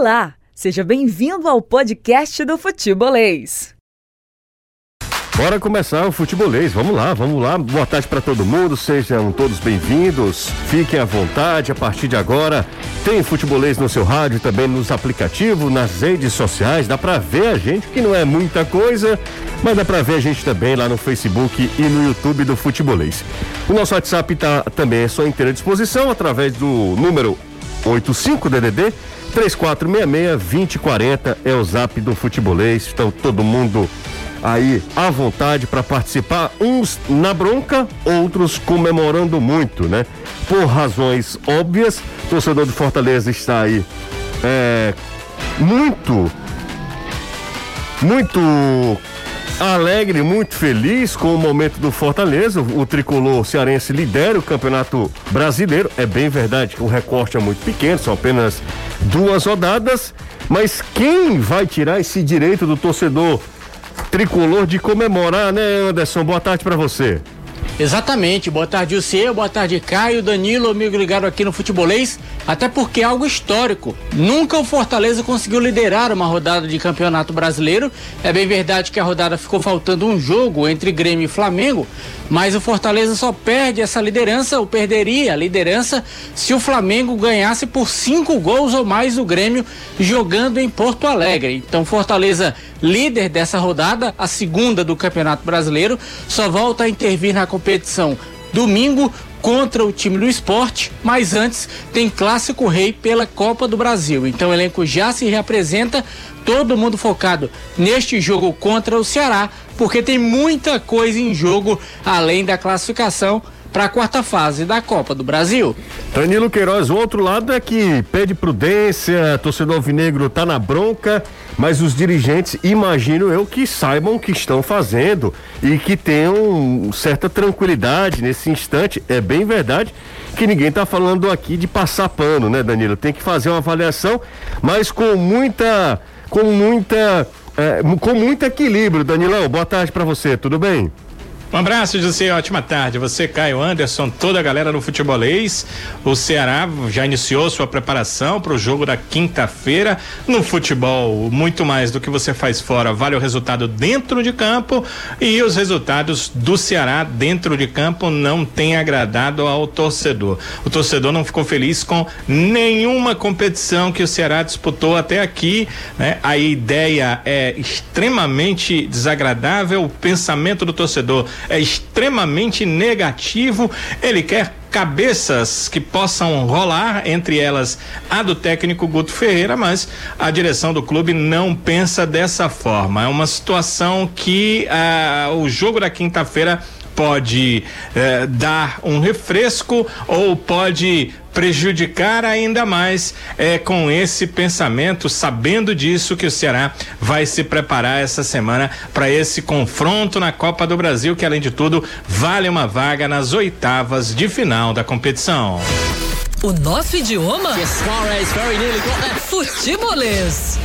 Olá, seja bem-vindo ao podcast do Futebolês. Bora começar o futebolês, vamos lá, vamos lá. Boa tarde para todo mundo, sejam todos bem-vindos. Fiquem à vontade, a partir de agora tem futebolês no seu rádio, também nos aplicativos, nas redes sociais. Dá para ver a gente, que não é muita coisa, mas dá para ver a gente também lá no Facebook e no YouTube do Futebolês. O nosso WhatsApp tá também à sua inteira disposição através do número 85 DDD 3466-2040 é o zap do futebolês. Estão todo mundo aí à vontade para participar, uns na bronca, outros comemorando muito, né? Por razões óbvias, o torcedor do Fortaleza está aí é, muito, muito alegre, muito feliz com o momento do Fortaleza. O tricolor cearense lidera o campeonato brasileiro. É bem verdade que o recorte é muito pequeno, são apenas duas rodadas. Mas quem vai tirar esse direito do torcedor tricolor de comemorar, né, Anderson? Boa tarde para você. Exatamente. Boa tarde, você. Boa tarde, Caio, Danilo, amigo ligado aqui no Futebolês. Até porque é algo histórico. Nunca o Fortaleza conseguiu liderar uma rodada de campeonato brasileiro. É bem verdade que a rodada ficou faltando um jogo entre Grêmio e Flamengo, mas o Fortaleza só perde essa liderança, ou perderia a liderança, se o Flamengo ganhasse por cinco gols ou mais o Grêmio jogando em Porto Alegre. Então, Fortaleza, líder dessa rodada, a segunda do Campeonato Brasileiro, só volta a intervir na competição domingo contra o time do esporte, mas antes tem Clássico Rei pela Copa do Brasil. Então o elenco já se reapresenta, todo mundo focado neste jogo contra o Ceará, porque tem muita coisa em jogo além da classificação para a quarta fase da Copa do Brasil. Danilo Queiroz, o outro lado é que pede prudência, torcedor alvinegro tá na bronca, mas os dirigentes, imagino eu, que saibam o que estão fazendo e que tenham certa tranquilidade nesse instante. É bem verdade que ninguém está falando aqui de passar pano, né, Danilo? Tem que fazer uma avaliação, mas com muita, com muita, é, com muito equilíbrio, Danilão. Boa tarde para você, tudo bem? Um abraço, José. Ótima tarde. Você, Caio Anderson, toda a galera do futebolês. O Ceará já iniciou sua preparação para o jogo da quinta-feira. No futebol, muito mais do que você faz fora, vale o resultado dentro de campo. E os resultados do Ceará dentro de campo não têm agradado ao torcedor. O torcedor não ficou feliz com nenhuma competição que o Ceará disputou até aqui. Né? A ideia é extremamente desagradável. O pensamento do torcedor é extremamente negativo. Ele quer cabeças que possam rolar, entre elas a do técnico Guto Ferreira, mas a direção do clube não pensa dessa forma. É uma situação que ah, o jogo da quinta-feira pode eh, dar um refresco ou pode prejudicar ainda mais eh, com esse pensamento, sabendo disso que o Ceará vai se preparar essa semana para esse confronto na Copa do Brasil, que além de tudo vale uma vaga nas oitavas de final da competição. O nosso idioma? Futebolês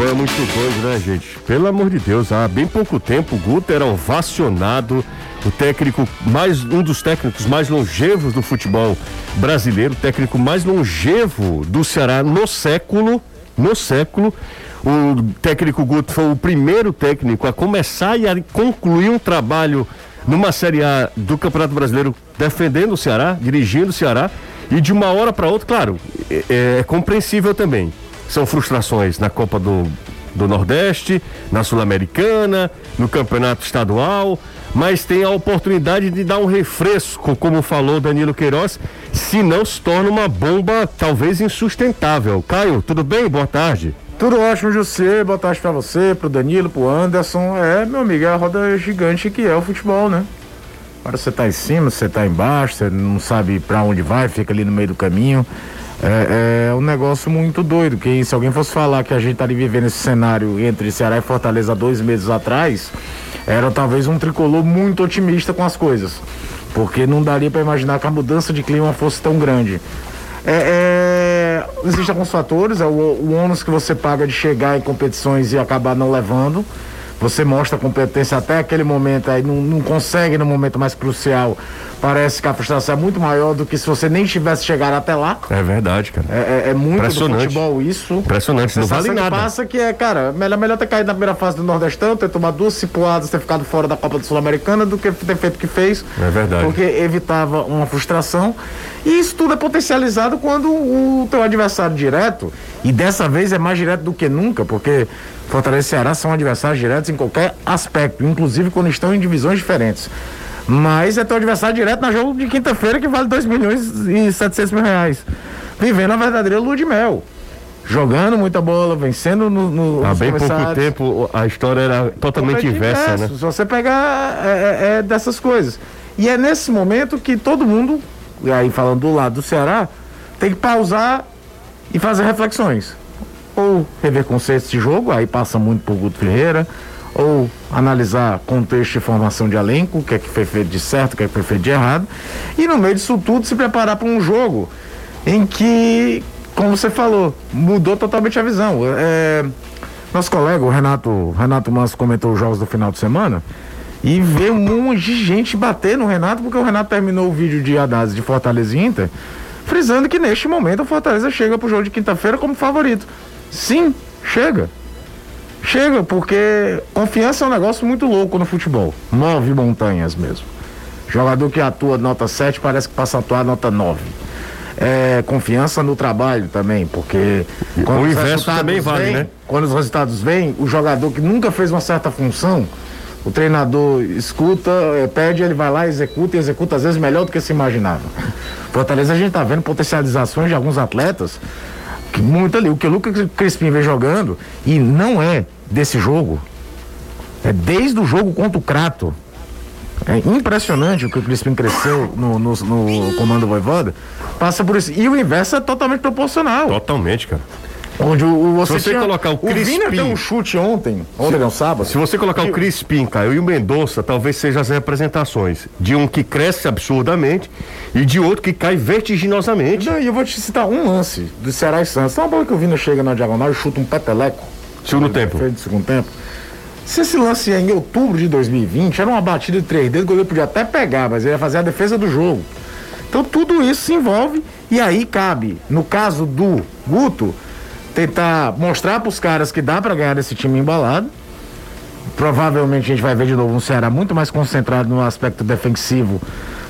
futebol é muito doido, né, gente? Pelo amor de Deus, há bem pouco tempo o Guto era ovacionado, o técnico mais um dos técnicos mais longevos do futebol brasileiro, técnico mais longevo do Ceará no século, no século. O técnico Guto foi o primeiro técnico a começar e a concluir um trabalho numa Série A do Campeonato Brasileiro defendendo o Ceará, dirigindo o Ceará e de uma hora para outra, claro, é, é compreensível também são frustrações na Copa do, do Nordeste, na Sul-Americana, no Campeonato Estadual, mas tem a oportunidade de dar um refresco, como falou Danilo Queiroz, se não se torna uma bomba talvez insustentável. Caio, tudo bem? Boa tarde. Tudo ótimo, José. Boa tarde para você, pro Danilo, pro Anderson. É, meu amigo, é a roda gigante que é o futebol, né? Agora você tá em cima, você tá embaixo, você não sabe para onde vai, fica ali no meio do caminho. É, é, um negócio muito doido. Que se alguém fosse falar que a gente estaria vivendo esse cenário entre Ceará e Fortaleza dois meses atrás, era talvez um tricolor muito otimista com as coisas. Porque não daria para imaginar que a mudança de clima fosse tão grande. É, é, existem alguns fatores, é o, o ônus que você paga de chegar em competições e acabar não levando. Você mostra competência até aquele momento, aí não, não consegue no momento mais crucial Parece que a frustração é muito maior do que se você nem tivesse chegado até lá. É verdade, cara. É, é, é muito do Impressionante. futebol isso. Impressionante, não vale nada. passa que é, cara, melhor, melhor ter caído na primeira fase do Nordestão, ter tomado duas cipuadas, ter ficado fora da Copa do Sul-Americana do que ter feito o que fez. É verdade. Porque evitava uma frustração. E isso tudo é potencializado quando o teu adversário direto, e dessa vez é mais direto do que nunca, porque Fortaleza e Ceará são adversários diretos em qualquer aspecto, inclusive quando estão em divisões diferentes. Mas é teu adversário direto na jogo de quinta-feira que vale 2 milhões e 700 mil reais. Vivendo a verdadeira lua de mel. Jogando muita bola, vencendo no, no, Há bem pouco tempo a história era totalmente inversa, né? Se você pegar, é, é- é dessas coisas. E é nesse momento que todo mundo, e aí falando do lado do Ceará, tem que pausar e fazer reflexões. Ou rever conceitos de jogo, aí passa muito por Guto Ferreira, ou analisar contexto e formação de elenco, o que é que foi feito de certo, o que é que foi feito de errado, e no meio disso tudo se preparar para um jogo em que, como você falou, mudou totalmente a visão. É, nosso colega, o Renato, Renato Manso, comentou os jogos do final de semana e vê um monte de gente bater no Renato, porque o Renato terminou o vídeo de Haddad de Fortaleza e Inter, frisando que neste momento o Fortaleza chega pro jogo de quinta-feira como favorito. Sim, chega. Chega, porque confiança é um negócio muito louco no futebol. Move montanhas mesmo. Jogador que atua nota 7 parece que passa a atuar nota 9. É, confiança no trabalho também, porque O os inverso também vale, né? Quando os resultados vêm, o jogador que nunca fez uma certa função, o treinador escuta, eh, pede, ele vai lá, executa e executa às vezes melhor do que se imaginava. Fortaleza a gente tá vendo potencializações de alguns atletas muito ali, o que o Lucas Crispim vem jogando e não é desse jogo. É desde o jogo contra o Crato. É impressionante o que o Crispim cresceu no, no, no comando Voivoda. Passa por isso. E o inverso é totalmente proporcional. Totalmente, cara. Onde o, o- você, Se você tinha- colocar o o Vina Crispim- deu um chute ontem, ontem não, sábado. Se você colocar o Crispim, Caio, e o Mendonça, talvez sejam as representações de um que cresce absurdamente e de outro que cai vertiginosamente. E eu vou te citar um lance do Ceará e Santos. Tem uma bola que o Vina chega na diagonal e chuta um peteleco. Segundo tempo. De segundo tempo. Se esse lance é em outubro de 2020, era uma batida de três dedos, o goleiro podia até pegar, mas ele ia fazer a defesa do jogo. Então tudo isso se envolve e aí cabe, no caso do Guto, tentar mostrar para os caras que dá para ganhar esse time embalado. Provavelmente a gente vai ver de novo um Ceará muito mais concentrado no aspecto defensivo,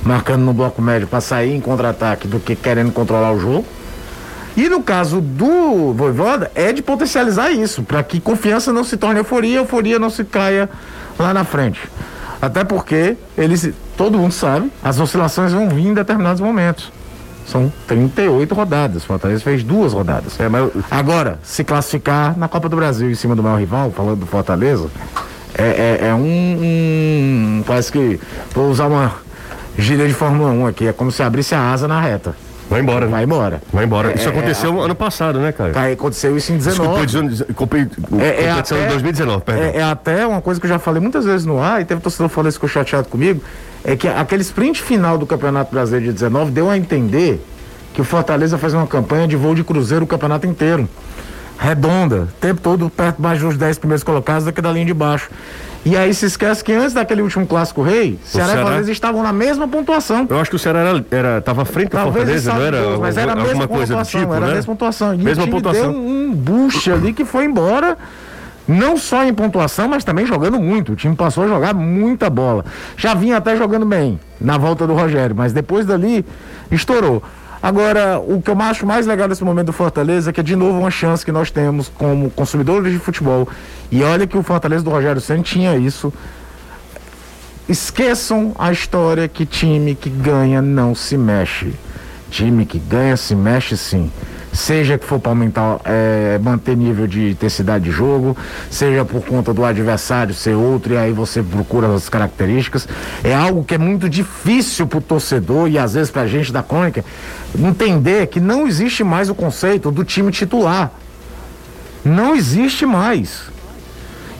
marcando no bloco médio para sair em contra-ataque do que querendo controlar o jogo. E no caso do Voivoda, é de potencializar isso, para que confiança não se torne euforia, euforia não se caia lá na frente. Até porque eles, todo mundo sabe, as oscilações vão vir em determinados momentos. São 38 rodadas. O Fortaleza fez duas rodadas. É, mas Agora, se classificar na Copa do Brasil em cima do maior rival, falando do Fortaleza, é, é- é um, um- Parece que. Vou usar uma gíria de Fórmula 1 aqui. É como se abrisse a asa na reta. vai embora, né? Vai embora. Vai embora. Isso É, aconteceu ano passado, né, Caio? Aí aconteceu isso em Desculpa, 19. dizendo- compre- É, é até- de 2019, perdão. É, é até uma coisa que eu já falei muitas vezes no ar, e teve torcedor falando isso ficou chateado comigo, é que aquele sprint final do Campeonato Brasileiro de 19 deu a entender que o Fortaleza faz uma campanha de voo de cruzeiro o campeonato inteiro. Redonda, o tempo todo perto mais dos 10 primeiros colocados do que da linha de baixo. E aí se esquece que antes daquele último clássico rei, Ceará, Ceará- e Fortaleza estavam na mesma pontuação. Eu acho que o Ceará era, era, tava à frente do Fortaleza, não era? mas era a alguma mesma coisa do pontuação, tipo, era né? a mesma pontuação. E Mesma o time pontuação. deu um boost ali que foi embora, não só em pontuação, mas também jogando muito. O time passou a jogar muita bola. Já vinha até jogando bem na volta do Rogério, mas depois dali estourou. Agora, o que eu acho mais legal nesse momento do Fortaleza é que é de novo uma chance que nós temos como consumidores de futebol. E olha que o Fortaleza do Rogério Senna tinha isso. Esqueçam a história que time que ganha não se mexe. Time que ganha se mexe sim. Seja que for para aumentar, é, manter nível de intensidade de jogo, seja por conta do adversário ser outro, e aí você procura as características. É algo que é muito difícil para o torcedor e às vezes para a gente da crônica entender que não existe mais o conceito do time titular. Não existe mais.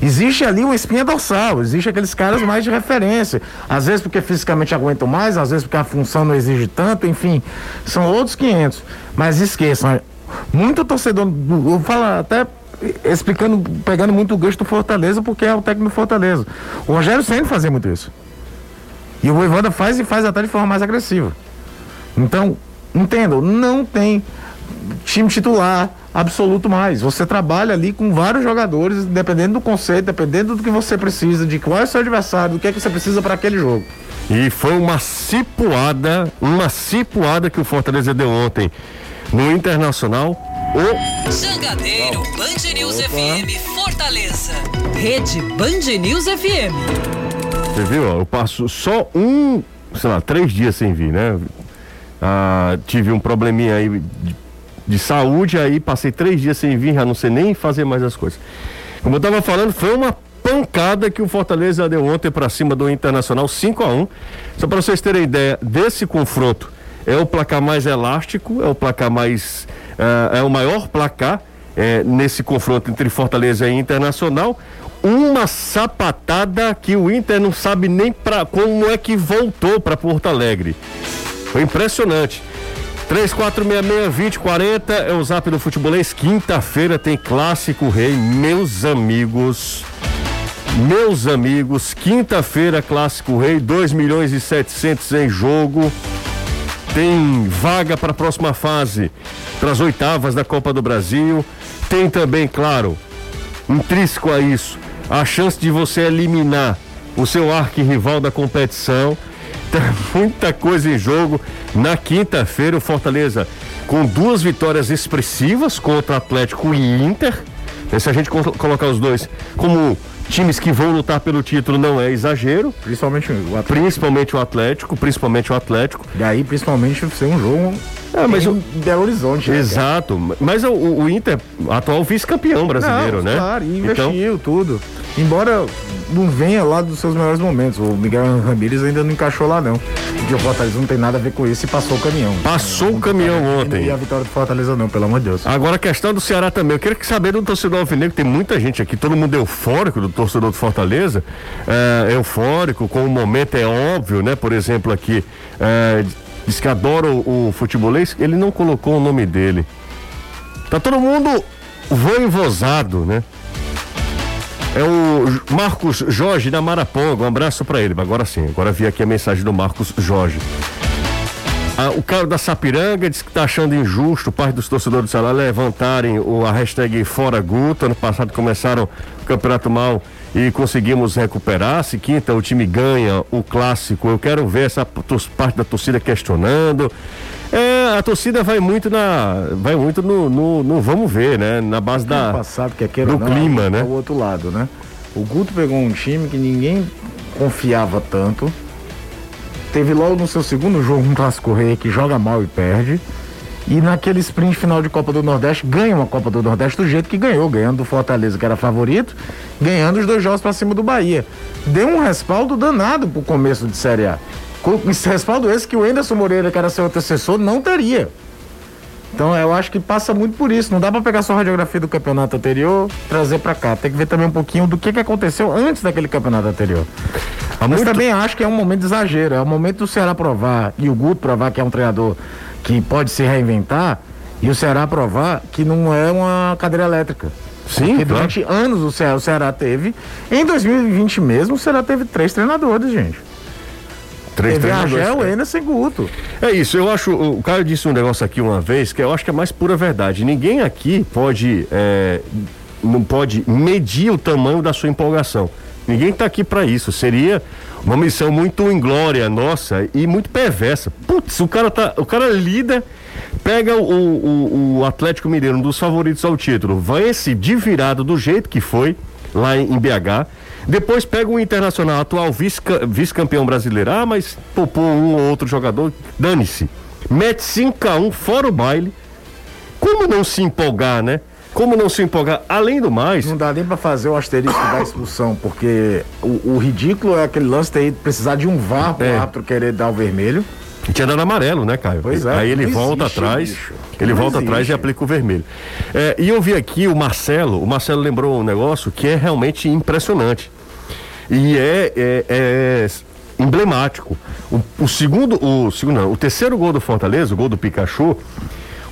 Existe ali uma espinha dorsal, existe aqueles caras mais de referência. Às vezes porque fisicamente aguentam mais, às vezes porque a função não exige tanto, enfim, são outros 500. Mas esqueçam, muito torcedor, do- eu falo até explicando, pegando muito o gancho do Fortaleza, porque é o técnico do Fortaleza. O Rogério sempre fazia muito isso. E o Voivoda faz e faz até de forma mais agressiva. Então, entendam, não tem time titular absoluto mais. Você trabalha ali com vários jogadores, dependendo do conceito, dependendo do que você precisa, de qual é o seu adversário, do que é que você precisa para aquele jogo. E foi uma cipuada, uma cipuada que o Fortaleza deu ontem no Internacional. O Jangadeiro Band News FM Fortaleza. Rede Band News FM. Você viu? ó, Eu passo só um, sei lá, três dias sem vir, né? Ah, tive um probleminha aí de, de saúde, aí passei três dias sem vir, já não sei nem fazer mais as coisas. Como eu tava falando, foi uma pancada que o Fortaleza deu ontem para cima do Internacional, 5 a 1 Só para vocês terem ideia desse confronto, é o placar mais elástico, é o placar mais. ah, é o maior placar eh, nesse confronto entre Fortaleza e Internacional. Uma sapatada que o Inter não sabe nem pra, como é que voltou para Porto Alegre. Foi impressionante. 3466-2040 é o zap do futebolês. Quinta-feira tem clássico rei, meus amigos. Meus amigos, quinta-feira, clássico rei, 2 milhões e 700 em jogo. Tem vaga para a próxima fase, para as oitavas da Copa do Brasil. Tem também, claro, intrínseco a isso, a chance de você eliminar o seu arquirrival da competição. Tem muita coisa em jogo. Na quinta-feira, o Fortaleza com duas vitórias expressivas contra Atlético e Inter. Se a gente colo- colocar os dois como times que vão lutar pelo título, não é exagero. Principalmente o Atlético. Principalmente o Atlético, principalmente o Atlético. E aí, principalmente, ser um jogo É, mas em o- Belo Horizonte. né? Exato. Mas o, o Inter, atual vice-campeão brasileiro, Não, né? Claro, então, investiu tudo. Embora não venha lá dos seus melhores momentos. O Miguel Ramírez ainda não encaixou lá, não. Porque o Fortaleza não tem nada a ver com isso e passou o caminhão. Passou o caminhão tá ontem. E a vitória do Fortaleza não, pelo amor de Deus. Agora a questão do Ceará também. Eu queria que saber do torcedor alvinegro, tem muita gente aqui, todo mundo eufórico do torcedor do Fortaleza, é, eufórico, com o momento é óbvio, né? Por exemplo, aqui, é, diz que adora o, o futebolês, ele não colocou o nome dele. Tá todo mundo voivosado, né? É o Marcos Jorge da Maraponga, um abraço pra ele. Agora sim, agora vi aqui a mensagem do Marcos Jorge. Ah, o cara da Sapiranga disse que está achando injusto parte dos torcedores do Ceará levantarem o, a hashtag Fora Guto. Ano passado começaram o campeonato mal e conseguimos recuperar. Se quinta o time ganha o clássico, eu quero ver essa parte da torcida questionando. É, a torcida vai muito na. Vai muito no, no, no vamos ver, né? Na base da. passado, que queira do não, clima, é né? o outro lado, né? O Guto pegou um time que ninguém confiava tanto. Teve logo no seu segundo jogo um clássico rei que joga mal e perde. E naquele sprint final de Copa do Nordeste, ganha uma Copa do Nordeste do jeito que ganhou, ganhando do Fortaleza, que era favorito, ganhando os dois jogos pra cima do Bahia. Deu um respaldo danado pro começo de Série A. Esse respaldo esse que o Enderson Moreira, que era seu antecessor, não teria. Então eu acho que passa muito por isso. Não dá pra pegar só a radiografia do campeonato anterior, trazer pra cá. Tem que ver também um pouquinho do que, que aconteceu antes daquele campeonato anterior. Mas muito- também acho que é um momento de exagero. É o momento do Ceará provar e o Guto provar que é um treinador que pode se reinventar e o Ceará provar que não é uma cadeira elétrica. Sim, Porque claro. durante anos o Ceará, o Ceará teve. Em 2020 mesmo, o Ceará teve três treinadores, gente. Três teve treinadores. Agel, Enes e Guto. É isso, eu acho. O Caio disse um negócio aqui uma vez que eu acho que é mais pura verdade. Ninguém aqui pode. é, não pode medir o tamanho da sua empolgação. Ninguém está aqui para isso. Seria uma missão muito inglória nossa e muito perversa. Putz, o cara tá. O cara lida, pega o, o, o Atlético Mineiro, um dos favoritos ao título, vai se de virado do jeito que foi lá em, em BH. Depois pega o Internacional, atual vice-ca- vice-campeão brasileiro. Ah, mas popou um ou outro jogador. Dane-se. Mete 5x1 fora o baile. Como não se empolgar, né? Como não se empolgar? Além do mais, Não dá nem pra fazer o asterisco da expulsão, porque o, o ridículo é aquele lance ter ido precisar de um VAR pro É. árbitro querer dar o vermelho. tinha dado amarelo, né, Caio? Pois é, Aí ele volta existe, atrás. bicho. Ele Não volta atrás e existe. aplica o vermelho. É, e eu vi aqui o Marcelo. O Marcelo lembrou um negócio que é realmente impressionante. E é, é- é emblemático. O, o segundo, o segundo, não, o terceiro gol do Fortaleza, o gol do Pikachu,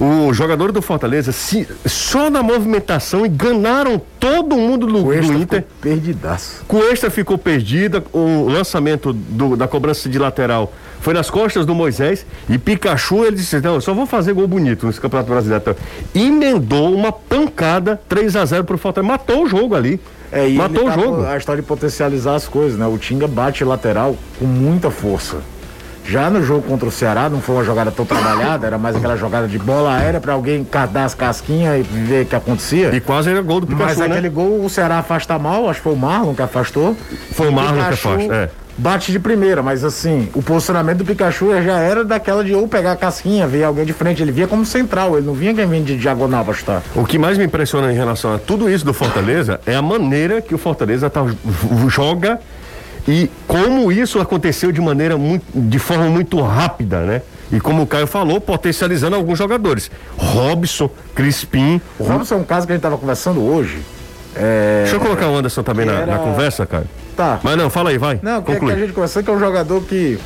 O jogador do Fortaleza, se, só na movimentação, enganaram todo mundo do, do Inter. Ficou perdidaço. Cuesta ficou perdida, o lançamento do, da cobrança de lateral foi nas costas do Moisés e Pikachu ele disse: Não, eu só vou fazer gol bonito nesse Campeonato Brasileiro. Então, emendou uma pancada 3 a 0 pro Fortaleza, matou o jogo ali. É, e matou o tá jogo. A história de potencializar as coisas, né? O Tinga bate lateral com muita força. Já no jogo contra o Ceará, não foi uma jogada tão trabalhada, era mais aquela jogada de bola aérea para alguém dar as casquinhas e ver o que acontecia. E quase era gol do Pikachu, Mas né? aquele gol o Ceará afasta mal, acho que foi o Marlon que afastou. Foi o Marlon que Pikachu afasta, é. Bate de primeira, mas assim, o posicionamento do Pikachu já era daquela de ou pegar a casquinha, ver alguém de frente. Ele via como central, ele não vinha quem vinha de diagonal pra chutar. O que mais me impressiona em relação a tudo isso do Fortaleza é a maneira que o Fortaleza tá, joga e como isso aconteceu de maneira muito, de forma muito rápida, né? E como o Caio falou, potencializando alguns jogadores. Robson, Crispim. O Robson é um caso que a gente tava conversando hoje. É... Deixa eu colocar o Anderson também na, era- na conversa, Caio. Tá. Mas não, fala aí, vai. Não, que, que a gente conversou que é um jogador que.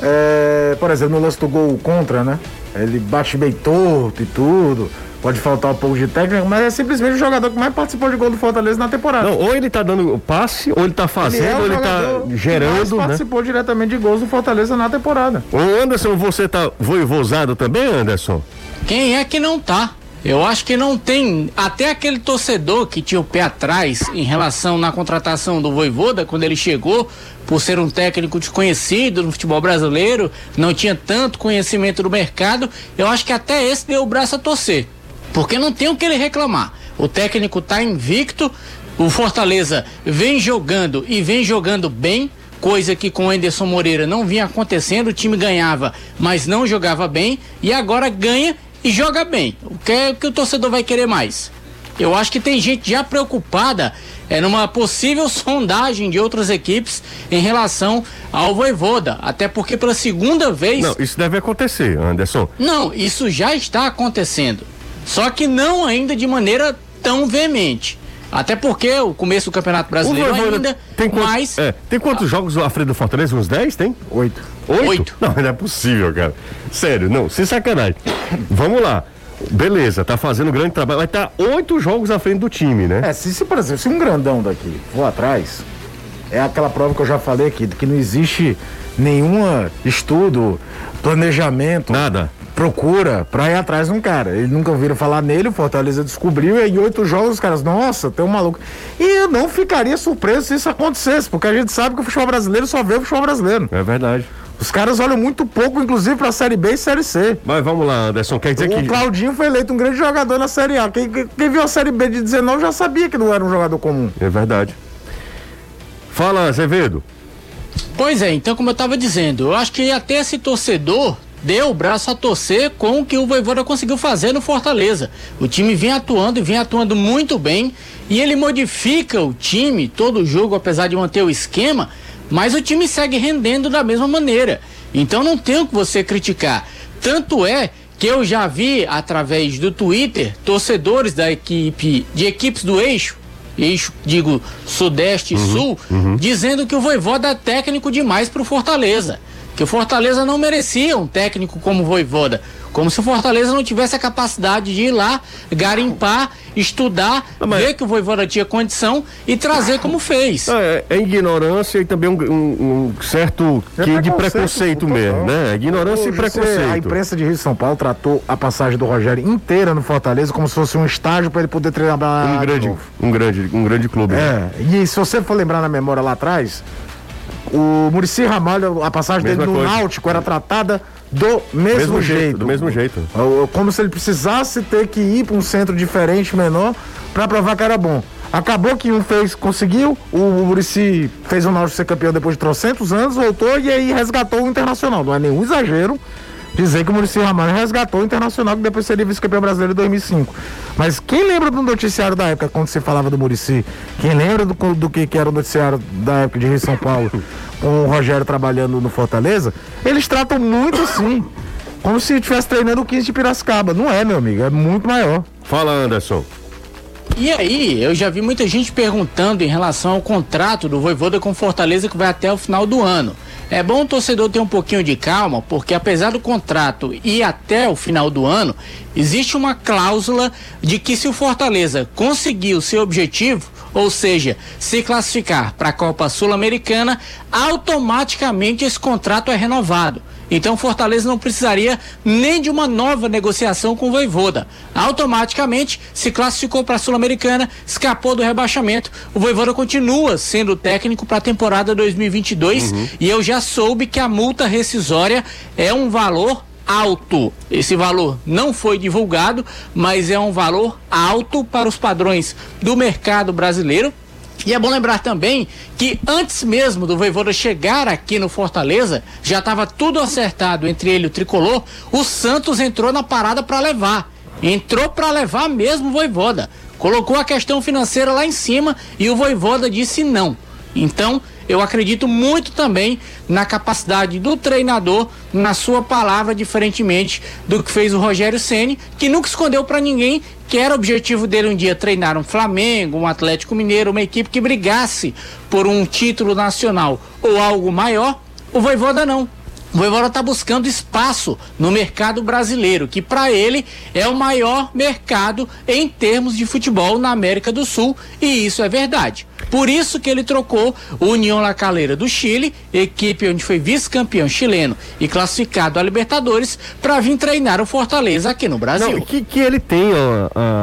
é, por exemplo, no lance do gol contra, né? Ele bate bem torto e tudo. Pode faltar um pouco de técnica, mas é simplesmente o jogador que mais participou de gol do Fortaleza na temporada. Não, ou ele tá dando passe, ou ele tá fazendo, é o ou ele tá gerando, né? participou diretamente de gols do Fortaleza na temporada. Ô Anderson, você tá voivosado também, Anderson? Quem é que não tá? Eu acho que não tem. Até aquele torcedor que tinha o pé atrás em relação na contratação do Voivoda, quando ele chegou, por ser um técnico desconhecido no futebol brasileiro, não tinha tanto conhecimento do mercado, eu acho que até esse deu o braço a torcer. Porque não tem o que ele reclamar. O técnico tá invicto, o Fortaleza vem jogando e vem jogando bem coisa que com o Anderson Moreira não vinha acontecendo, o time ganhava, mas não jogava bem, e agora ganha e joga bem. O que, é que o torcedor vai querer mais? Eu acho que tem gente já preocupada é, numa possível sondagem de outras equipes em relação ao Voivoda, até porque pela segunda vez Não, isso deve acontecer, Anderson. não, isso já está acontecendo. Só que não ainda de maneira tão veemente. Até porque o começo do Campeonato Brasileiro ainda, tem quantos, mas é, tem quantos jogos à frente do Fortaleza? Uns 10, tem? Oito. Oito? Oito. Não, não é possível, cara. Sério, não, sem sacanagem. Vamos lá. Beleza, tá fazendo um grande trabalho. Vai estar oito jogos à frente do time, né? É, se, se, por exemplo, se um grandão daqui for atrás, é aquela prova que eu já falei aqui, de que não existe nenhum estudo, planejamento. Nada. Procura pra ir atrás de um cara. Eles nunca ouviram falar nele, o Fortaleza descobriu e em oito jogos os caras, nossa, tem um maluco. E eu não ficaria surpreso se isso acontecesse, porque a gente sabe que o futebol brasileiro só vê o futebol brasileiro. É verdade. Os caras olham muito pouco, inclusive, pra Série B e Série C. Mas vamos lá, Anderson. Quer dizer O que. Claudinho foi eleito um grande jogador na Série A. Quem, quem- quem viu a Série B de 19 já sabia que não era um jogador comum. É verdade. Fala, Azevedo. Pois é, então como eu estava dizendo, eu acho que até esse torcedor deu o braço a torcer com o que o Voivoda conseguiu fazer no Fortaleza. O time vem atuando e vem atuando muito bem e ele modifica o time todo jogo, apesar de manter o esquema, mas o time segue rendendo da mesma maneira. Então não tem o que você criticar. Tanto é que eu já vi através do Twitter torcedores da equipe, de equipes do eixo, eixo, digo, sudeste e sul, dizendo que o Voivoda é técnico demais pro Fortaleza. Que o Fortaleza não merecia um técnico como o Voivoda. Como se o Fortaleza não tivesse a capacidade de ir lá, garimpar, estudar, Não, mas- ver que o Voivoda tinha condição e trazer como fez. É, é ignorância e também um, um- um certo É que de preconceito, preconceito mesmo, né? Ignorância e Hoje você- A preconceito. imprensa de Rio de São Paulo tratou a passagem do Rogério inteira no Fortaleza como se fosse um estágio para ele poder treinar Um de grande, um grande, um grande clube. né? É, e se você for lembrar na memória lá atrás, o Murici Ramalho, a passagem Mesma dele no coisa. Náutico era tratada do mesmo, Mesmo jeito, jeito. do mesmo jeito. Como se ele precisasse ter que ir para um centro diferente, menor, para provar que era bom. Acabou que um fez, conseguiu, o Murici fez o Náutico ser campeão depois de trocentos anos, voltou e aí resgatou o Internacional. Não é nenhum exagero dizer que o Murici Ramalho resgatou o Internacional, que depois seria vice-campeão brasileiro em 2005. Mas quem lembra do noticiário da época, quando se falava do Murici? Quem lembra do, do que, que era o noticiário da época de Rio e São Paulo, com o Rogério trabalhando no Fortaleza? Eles tratam muito assim, como se estivesse treinando o 15 de Piracicaba. Não é, meu amigo, é muito maior. Fala, Anderson. E aí, eu já vi muita gente perguntando em relação ao contrato do Voivoda com Fortaleza que vai até o final do ano. É bom o torcedor ter um pouquinho de calma, porque apesar do contrato ir até o final do ano, existe uma cláusula de que se o Fortaleza conseguir o seu objetivo, ou seja, se classificar para a Copa Sul-Americana, automaticamente esse contrato é renovado. Então Fortaleza não precisaria nem de uma nova negociação com o Voivoda. Automaticamente se classificou para a Sul-Americana, escapou do rebaixamento. O Voivoda continua sendo técnico para a temporada 2022 uhum. e eu já soube que a multa rescisória é um valor alto. Esse valor não foi divulgado, mas é um valor alto para os padrões do mercado brasileiro e é bom lembrar também que antes mesmo do Voivoda chegar aqui no Fortaleza, já estava tudo acertado entre ele e o Tricolor, o Santos entrou na parada para levar. Entrou para levar mesmo o Voivoda. Colocou a questão financeira lá em cima e o Voivoda disse não. Então, eu acredito muito também na capacidade do treinador, na sua palavra, diferentemente do que fez o Rogério Ceni, que nunca escondeu para ninguém que era objetivo dele um dia treinar um Flamengo, um Atlético Mineiro, uma equipe que brigasse por um título nacional ou algo maior. O Voivoda não. O Voivoda está buscando espaço no mercado brasileiro, que para ele é o maior mercado em termos de futebol na América do Sul, e isso é verdade. Por isso que ele trocou o União La Calera do Chile, equipe onde foi vice-campeão chileno e classificado a Libertadores, para vir treinar o Fortaleza aqui no Brasil. Não, que, que ele tem,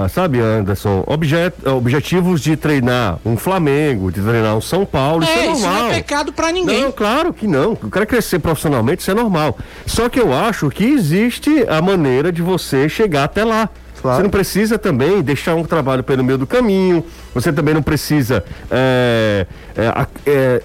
sabe, Anderson, objet, objetivos de treinar um Flamengo, de treinar um São Paulo, é, isso é normal. Isso não é pecado para ninguém. Não, claro que não. O cara crescer profissionalmente, isso é normal. Só que eu acho que existe a maneira de você chegar até lá. Claro. Você não precisa também deixar um trabalho pelo meio do caminho, você também não precisa é, é, é,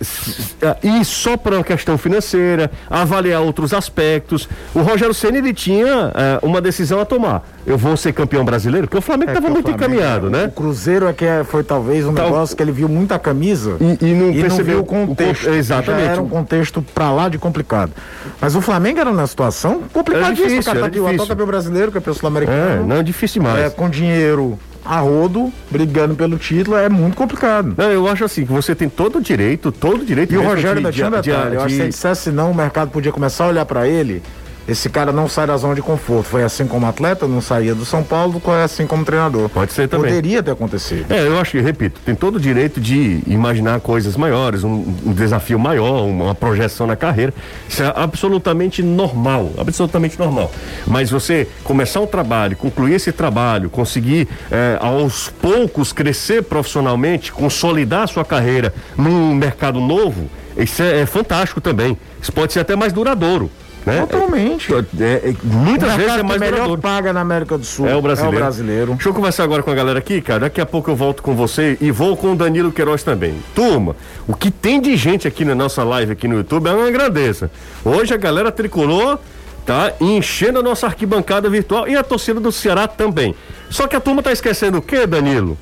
é, ir só para uma questão financeira, avaliar outros aspectos. O Rogério Senna ele tinha é, uma decisão a tomar. Eu vou ser campeão brasileiro, porque o Flamengo estava é, muito Flamengo, encaminhado, né? O Cruzeiro é que foi talvez um Tal... negócio que ele viu muita camisa e, e não e percebeu não o contexto. O, exatamente. Já era um contexto para lá de complicado. Mas o Flamengo era na situação complicadíssima. Era difícil, o cara tá campeão brasileiro, campeão sul-americano. É, não, é difícil mais. É, com dinheiro a rodo, brigando pelo título, é muito complicado. Não, eu acho assim, que você tem todo o direito, todo o direito. E o Rogério ainda tinha detalhe, de, eu acho que se ele dissesse não, o mercado podia começar a olhar para ele esse cara não sai da zona de conforto. Foi assim como atleta, não saía do São Paulo, foi assim como treinador. Pode ser também. Poderia ter acontecido. É, eu acho que, repito, tem todo o direito de imaginar coisas maiores, um, um desafio maior, uma projeção na carreira. Isso é absolutamente normal, absolutamente normal. Mas você começar um trabalho, concluir esse trabalho, conseguir é, aos poucos crescer profissionalmente, consolidar a sua carreira num mercado novo, isso é, é fantástico também. Isso pode ser até mais duradouro. Né? Totalmente. É, é, é muitas vezes é mais melhor duradouro. paga na América do Sul. É o brasileiro. É o brasileiro. Deixa eu conversar agora com a galera aqui, cara. Daqui a pouco eu volto com você e vou com o Danilo Queiroz também. Turma, o que tem de gente aqui na nossa live aqui no YouTube é uma grandeza. Hoje a galera tricolor tá enchendo a nossa arquibancada virtual e a torcida do Ceará também. Só que a turma tá esquecendo o quê, Danilo?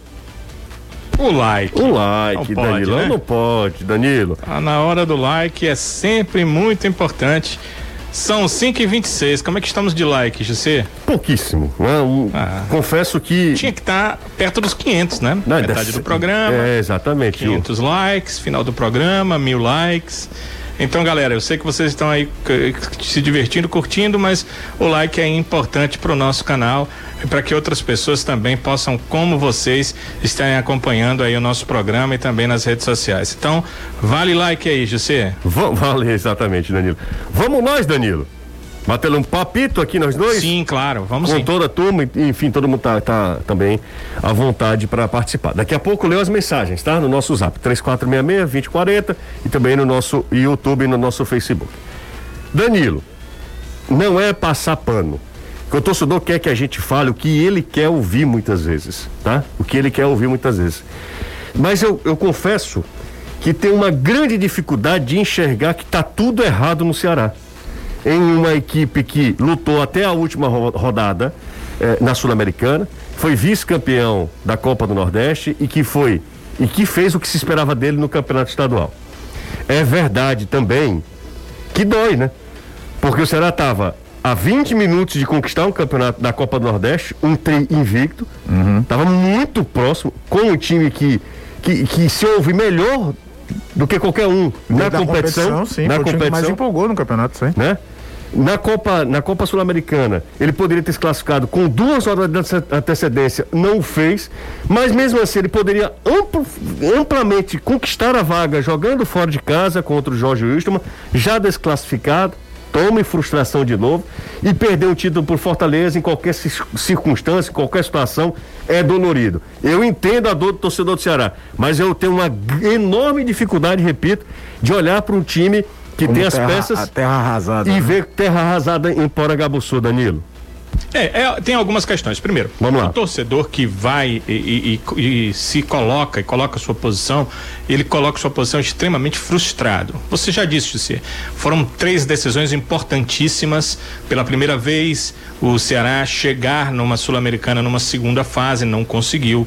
O like. O like, não Danilo. Pode, né? Não pode, Danilo. Ah, na hora do like é sempre muito importante são 5 e 26 Como é que estamos de like, José? Pouquíssimo. Né? Ah, confesso que. Tinha que estar tá perto dos 500, né? Não, Metade desse... do programa. É, exatamente. 500 likes, final do programa, mil likes. Então, galera, eu sei que vocês estão aí se divertindo, curtindo, mas o like é importante para o nosso canal e para que outras pessoas também possam, como vocês, estarem acompanhando aí o nosso programa e também nas redes sociais. Então, vale like aí, José. Vale, exatamente, Danilo. Vamos nós, Danilo. Batendo um papito aqui nós dois? Sim, claro, vamos Com sim. toda a turma, enfim, todo mundo tá, tá também à vontade para participar. Daqui a pouco eu leio as mensagens, tá? No nosso zap, 3466-2040 e também no nosso YouTube e no nosso Facebook. Danilo, não é passar pano. O torcedor quer que a gente fale o que ele quer ouvir muitas vezes, tá? O que ele quer ouvir muitas vezes. Mas eu, eu confesso que tem uma grande dificuldade de enxergar que tá tudo errado no Ceará em uma equipe que lutou até a última rodada eh, na Sul-Americana, foi vice-campeão da Copa do Nordeste e que foi e que fez o que se esperava dele no Campeonato Estadual. É verdade também que dói, né? Porque o Ceará estava a 20 minutos de conquistar um campeonato da Copa do Nordeste, um tri invicto, estava uhum. muito próximo, com o time que, que, que se ouve melhor do que qualquer um na competição, competição. Sim, na competição, mais empolgou no campeonato, sim. Né? Na Copa, na Copa Sul-Americana, ele poderia ter se classificado com duas horas de antecedência, não o fez, mas mesmo assim ele poderia amplamente conquistar a vaga jogando fora de casa contra o Jorge Wilstermann, já desclassificado, tome frustração de novo e perder o título por Fortaleza em qualquer circunstância, em qualquer situação, é dolorido. Eu entendo a dor do torcedor do Ceará, mas eu tenho uma enorme dificuldade, repito, de olhar para um time que Como tem as terra, peças terra arrasada, e né? ver terra arrasada em Poragabuçu, Danilo. É, é, tem algumas questões. Primeiro, Vamos lá. o torcedor que vai e, e, e, se coloca e coloca sua posição, ele coloca sua posição extremamente frustrado. Você já disse, José, foram três decisões importantíssimas. Pela primeira vez, o Ceará chegar numa Sul-Americana numa segunda fase, não conseguiu.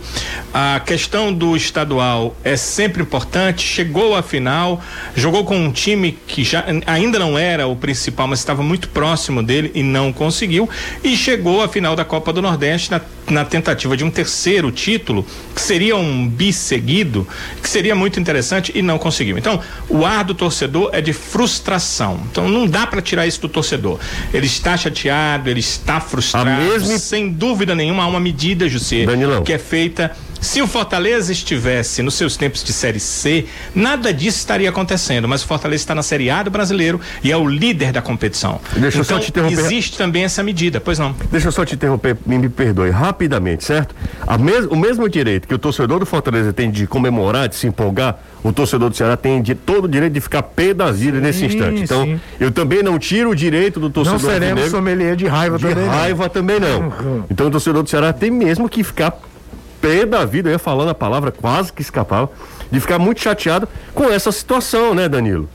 A questão do estadual é sempre importante. Chegou à final, jogou com um time que já ainda não era o principal, mas estava muito próximo dele e não conseguiu. E chegou chegou à final da Copa do Nordeste na, na tentativa de um terceiro título, que seria um bisseguido, que seria muito interessante e não conseguiu. Então, o ar do torcedor é de frustração. Então, não dá para tirar isso do torcedor. Ele está chateado, ele está frustrado. Mesma... Sem dúvida nenhuma, há uma medida, José, que é feita se o Fortaleza estivesse nos seus tempos de Série C, nada disso estaria acontecendo, mas o Fortaleza está na Série A do brasileiro e é o líder da competição. Deixa então, eu só então, te interromper. Existe também essa medida, pois não. Deixa eu só te interromper, me, me perdoe, rapidamente, certo? Mes o mesmo direito que o torcedor do Fortaleza tem de comemorar, de se empolgar, o torcedor do Ceará tem de, todo o direito de ficar pé das vidas nesse instante. Então, sim. eu também não tiro o direito do torcedor. Não seremos sommelier de raiva de também. De raiva não. também não. Uhum. Então, o torcedor do Ceará tem mesmo que ficar pé da vida, eu ia falando a palavra, quase que escapava, de ficar muito chateado com essa situação, né, Danilo?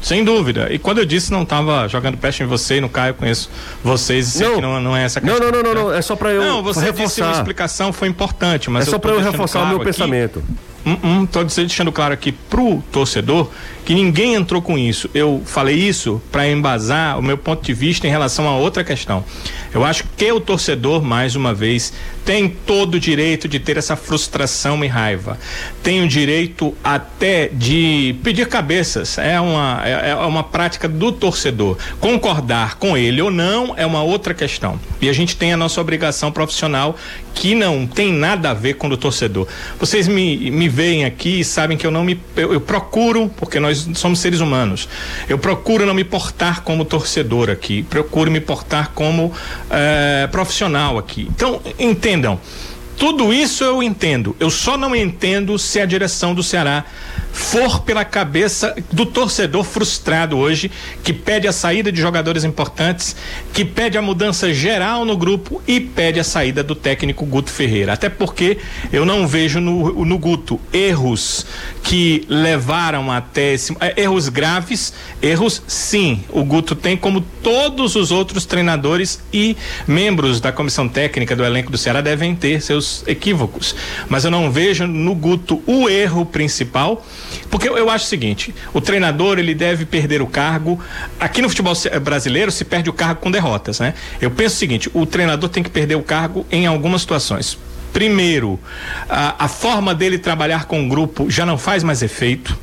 Sem dúvida. E quando eu disse não estava jogando peste em você e no Caio, conheço vocês e sei não, que não, não é essa questão. Não, não, não, não, não, é só para eu Não, você reforçar. disse uma explicação foi importante, mas é só para eu reforçar claro o meu aqui, pensamento. Hum, hum, deixando claro aqui pro torcedor que ninguém entrou com isso. Eu falei isso para embasar o meu ponto de vista em relação a outra questão. Eu acho que o torcedor, mais uma vez, tem todo o direito de ter essa frustração e raiva. Tem o direito até de pedir cabeças. É uma, é, é uma prática do torcedor. Concordar com ele ou não é uma outra questão. E a gente tem a nossa obrigação profissional que não tem nada a ver com o torcedor. Vocês me, me veem aqui e sabem que eu não me. Eu, eu procuro, porque nós somos seres humanos, eu procuro não me portar como torcedor aqui, procuro me portar como é, profissional aqui. Então, entendam. Tudo isso eu entendo. Eu só não entendo se a direção do Ceará for pela cabeça do torcedor frustrado hoje, que pede a saída de jogadores importantes, que pede a mudança geral no grupo e pede a saída do técnico Guto Ferreira. Até porque eu não vejo no, no Guto erros que levaram até esse, é, erros graves, erros sim. O Guto tem como todos os outros treinadores e membros da comissão técnica do elenco do Ceará devem ter equívocos. Mas eu não vejo no Guto o erro principal porque eu, eu acho o seguinte: o treinador ele deve perder o cargo. Aqui no futebol brasileiro se perde o cargo com derrotas, né? Eu penso o seguinte: o treinador tem que perder o cargo em algumas situações. Primeiro, a, a forma dele trabalhar com o grupo já não faz mais efeito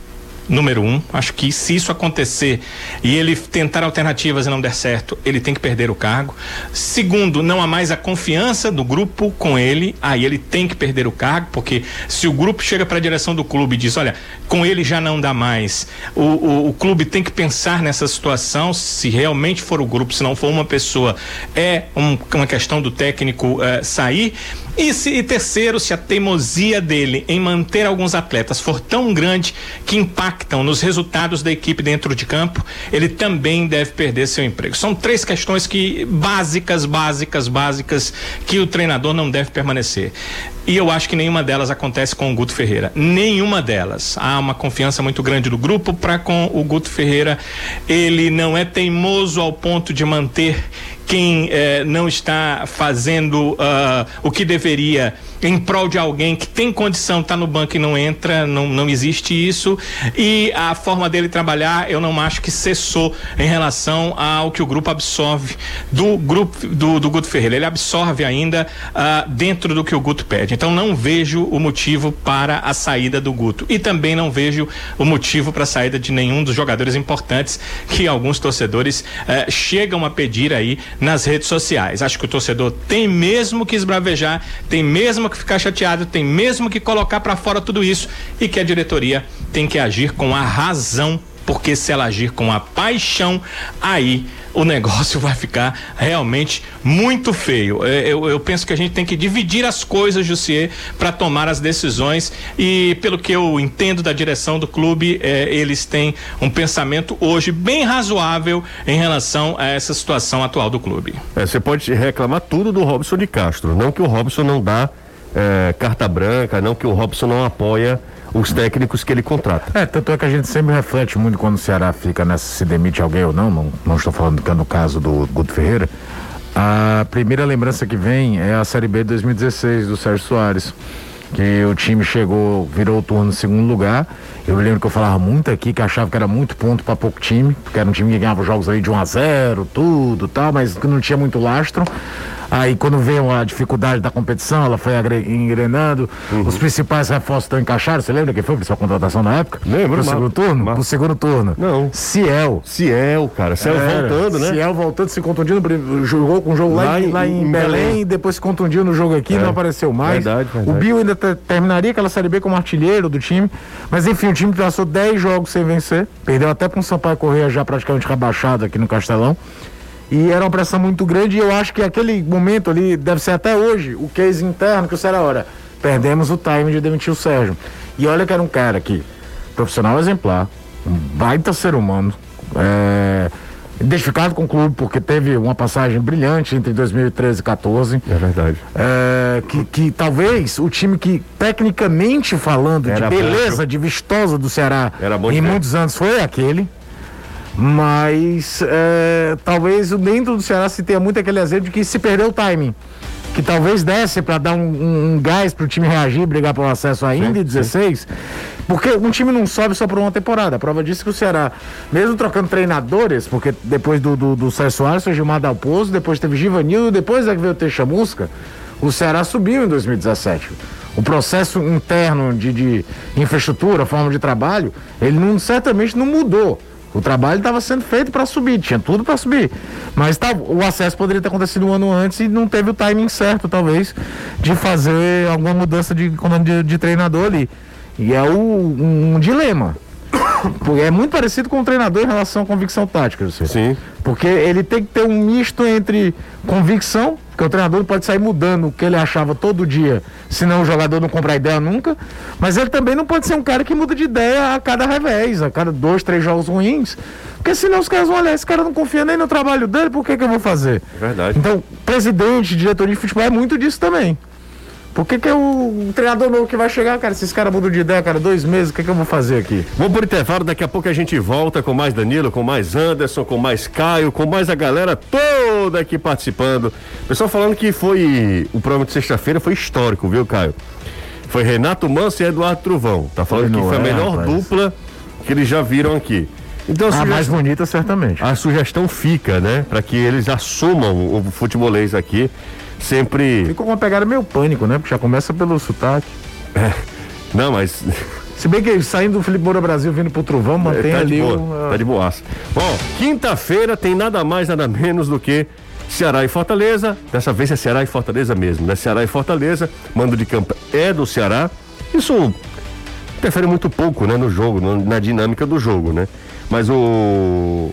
número um. Acho que se isso acontecer e ele tentar alternativas e não der certo, ele tem que perder o cargo. Segundo, não há mais a confiança do grupo com ele, aí ele tem que perder o cargo, porque se o grupo chega para a direção do clube e diz: olha, com ele já não dá mais, o, o, o clube tem que pensar nessa situação, se realmente for o grupo, se não for uma pessoa, é um, uma questão do técnico uh, sair. E, se, e terceiro, se a teimosia dele em manter alguns atletas for tão grande que impactam nos resultados da equipe dentro de campo, ele também deve perder seu emprego. São três questões que básicas, básicas, básicas que o treinador não deve permanecer. E eu acho que nenhuma delas acontece com o Guto Ferreira. Nenhuma delas. Há uma confiança muito grande do grupo para com o Guto Ferreira. Ele não é teimoso ao ponto de manter quem eh, não está fazendo uh, o que deveria em prol de alguém que tem condição, está no banco e não entra, não, não existe isso. E a forma dele trabalhar, eu não acho que cessou em relação ao que o grupo absorve do grupo do, do Guto Ferreira. Ele absorve ainda uh, dentro do que o Guto pede. Então não vejo o motivo para a saída do Guto. E também não vejo o motivo para a saída de nenhum dos jogadores importantes que alguns torcedores uh, chegam a pedir aí nas redes sociais. Acho que o torcedor tem mesmo que esbravejar, tem mesmo que ficar chateado, tem mesmo que colocar para fora tudo isso e que a diretoria tem que agir com a razão, porque se ela agir com a paixão, aí o negócio vai ficar realmente muito feio. É, eu, eu, penso que a gente tem que dividir as coisas, Jussier, para tomar as decisões. E pelo que eu entendo da direção do clube, é, eles têm um pensamento hoje bem razoável em relação a essa situação atual do clube. É, você pode reclamar tudo do Robson de Castro, não que o Robson não dá é, carta branca, não que o Robson não apoia os técnicos que ele contrata. É, tanto é que a gente sempre reflete muito quando o Ceará fica nessa se demite alguém ou não, não, não estou falando que é no caso do Guto Ferreira. A primeira lembrança que vem é a Série B de 2016 do Sérgio Soares, que o time chegou, virou o turno no segundo lugar. Eu lembro que eu falava muito aqui que achava que era muito ponto para pouco time, porque era um time que ganhava jogos aí de 1 a 0, tudo, tal, mas que não tinha muito lastro. Aí quando veio a dificuldade da competição, ela foi engrenando. Uhum. Os principais reforços estão encaixados. Você lembra quem foi a principal contratação na época? Lembro. Pro segundo turno? Mas... Pro segundo turno. Não. Ciel. Ciel, cara. Ciel Era. voltando, né? Ciel voltando, se contundindo. Jogou com um jogo lá, lá, em, lá em, Belém, Belém, depois se contundiu no jogo aqui, é. não apareceu mais. Verdade, verdade. O Bill ainda terminaria aquela Série B como artilheiro do time. Mas enfim, o time passou 10 jogos sem vencer. Perdeu até para um Sampaio Correia já praticamente rebaixado aqui no Castelão. E era uma pressão muito grande e eu acho que aquele momento ali deve ser até hoje o case interno que o Ceará, olha, perdemos o time de demitir o Sérgio. E olha que era um cara aqui, profissional exemplar, um baita ser humano, é, identificado com o clube porque teve uma passagem brilhante entre 2013 e 2014. É verdade. É, que, que talvez o time que, tecnicamente falando, era de beleza, bom. de vistosa do Ceará, em muitos anos foi aquele. Mas é, talvez dentro do Ceará se tenha muito aquele exemplo de que se perdeu o timing. Que talvez desse para dar um, um, um gás para o time reagir, brigar pelo acesso ainda sim, em 16. Sim. Porque um time não sobe só por uma temporada. A prova disso é que o Ceará, mesmo trocando treinadores, porque depois do, do, do Sérgio Soares foi Gilmar Dalpozo, depois teve Givanildo, depois é que veio o Teixa Musca, o Ceará subiu em 2017 o processo interno de, de infraestrutura, forma de trabalho, ele não, certamente não mudou. O trabalho estava sendo feito para subir, tinha tudo para subir. Mas tá, o acesso poderia ter acontecido um ano antes e não teve o timing certo, talvez, de fazer alguma mudança de comando de, de treinador ali. E é o, um, um dilema. Porque é muito parecido com o treinador em relação à convicção tática. Sim. Porque ele tem que ter um misto entre convicção porque o treinador pode sair mudando o que ele achava todo dia, senão o jogador não compra ideia nunca. Mas ele também não pode ser um cara que muda de ideia a cada revés, a cada dois, três jogos ruins. Porque senão os caras vão olhar, esse cara não confia nem no trabalho dele, por que, que eu vou fazer? É verdade. Então, presidente, diretoria de futebol é muito disso também. Por que, que é o, treinador novo que vai chegar, cara? Se esse cara mudam de ideia, cara, dois meses, o que, que eu vou fazer aqui? Vamos por intervalo, daqui a pouco a gente volta com mais Danilo, com mais Anderson, com mais Caio, com mais a galera toda aqui participando. Pessoal falando que foi. O programa de sexta-feira foi histórico, viu, Caio? Foi Renato Manso e Eduardo Truvão. Tá falando que foi a é, melhor rapaz. dupla que eles já viram aqui. Então, a, a sugestão, mais bonita, certamente. A sugestão fica, né? Para que eles assumam o futebolês aqui sempre. Ficou com uma pegada meio pânico, né? Porque já começa pelo sotaque. É. Não, mas. Se bem que saindo do Felipe Moura Brasil vindo pro Trovão, é, mantém tá ali boa, o. Tá de boaça. Bom, quinta-feira tem nada mais, nada menos do que Ceará e Fortaleza. Dessa vez é Ceará e Fortaleza mesmo, né? Ceará e Fortaleza. Mando de campo é do Ceará. Isso interfere muito pouco, né, no jogo, na dinâmica do jogo, né? Mas o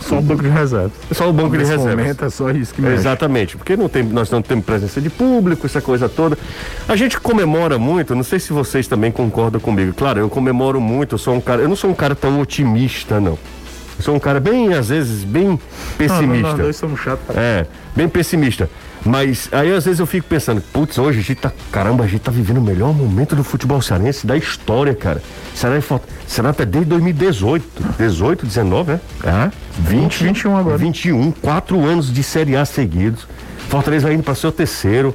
só o banco de reservas. Só o banco de. Momento é só isso que mexe. Exatamente, porque não tem, nós não temos presença de público, essa coisa toda. A gente comemora muito, não sei se vocês também concordam comigo. Claro, eu comemoro muito, eu sou um cara, eu não sou um cara tão otimista, não. Eu sou um cara bem, às vezes, bem pessimista. Não, não, nós somos chatos. É, bem pessimista. Mas aí às vezes eu fico pensando, putz, hoje a gente tá, caramba, a gente tá vivendo o melhor momento do futebol cearense da história, cara. Será que será até desde 2018, 18, 19, né? É, 20, 21 agora. 21, quatro anos de Série A seguidos. Fortaleza indo para seu terceiro.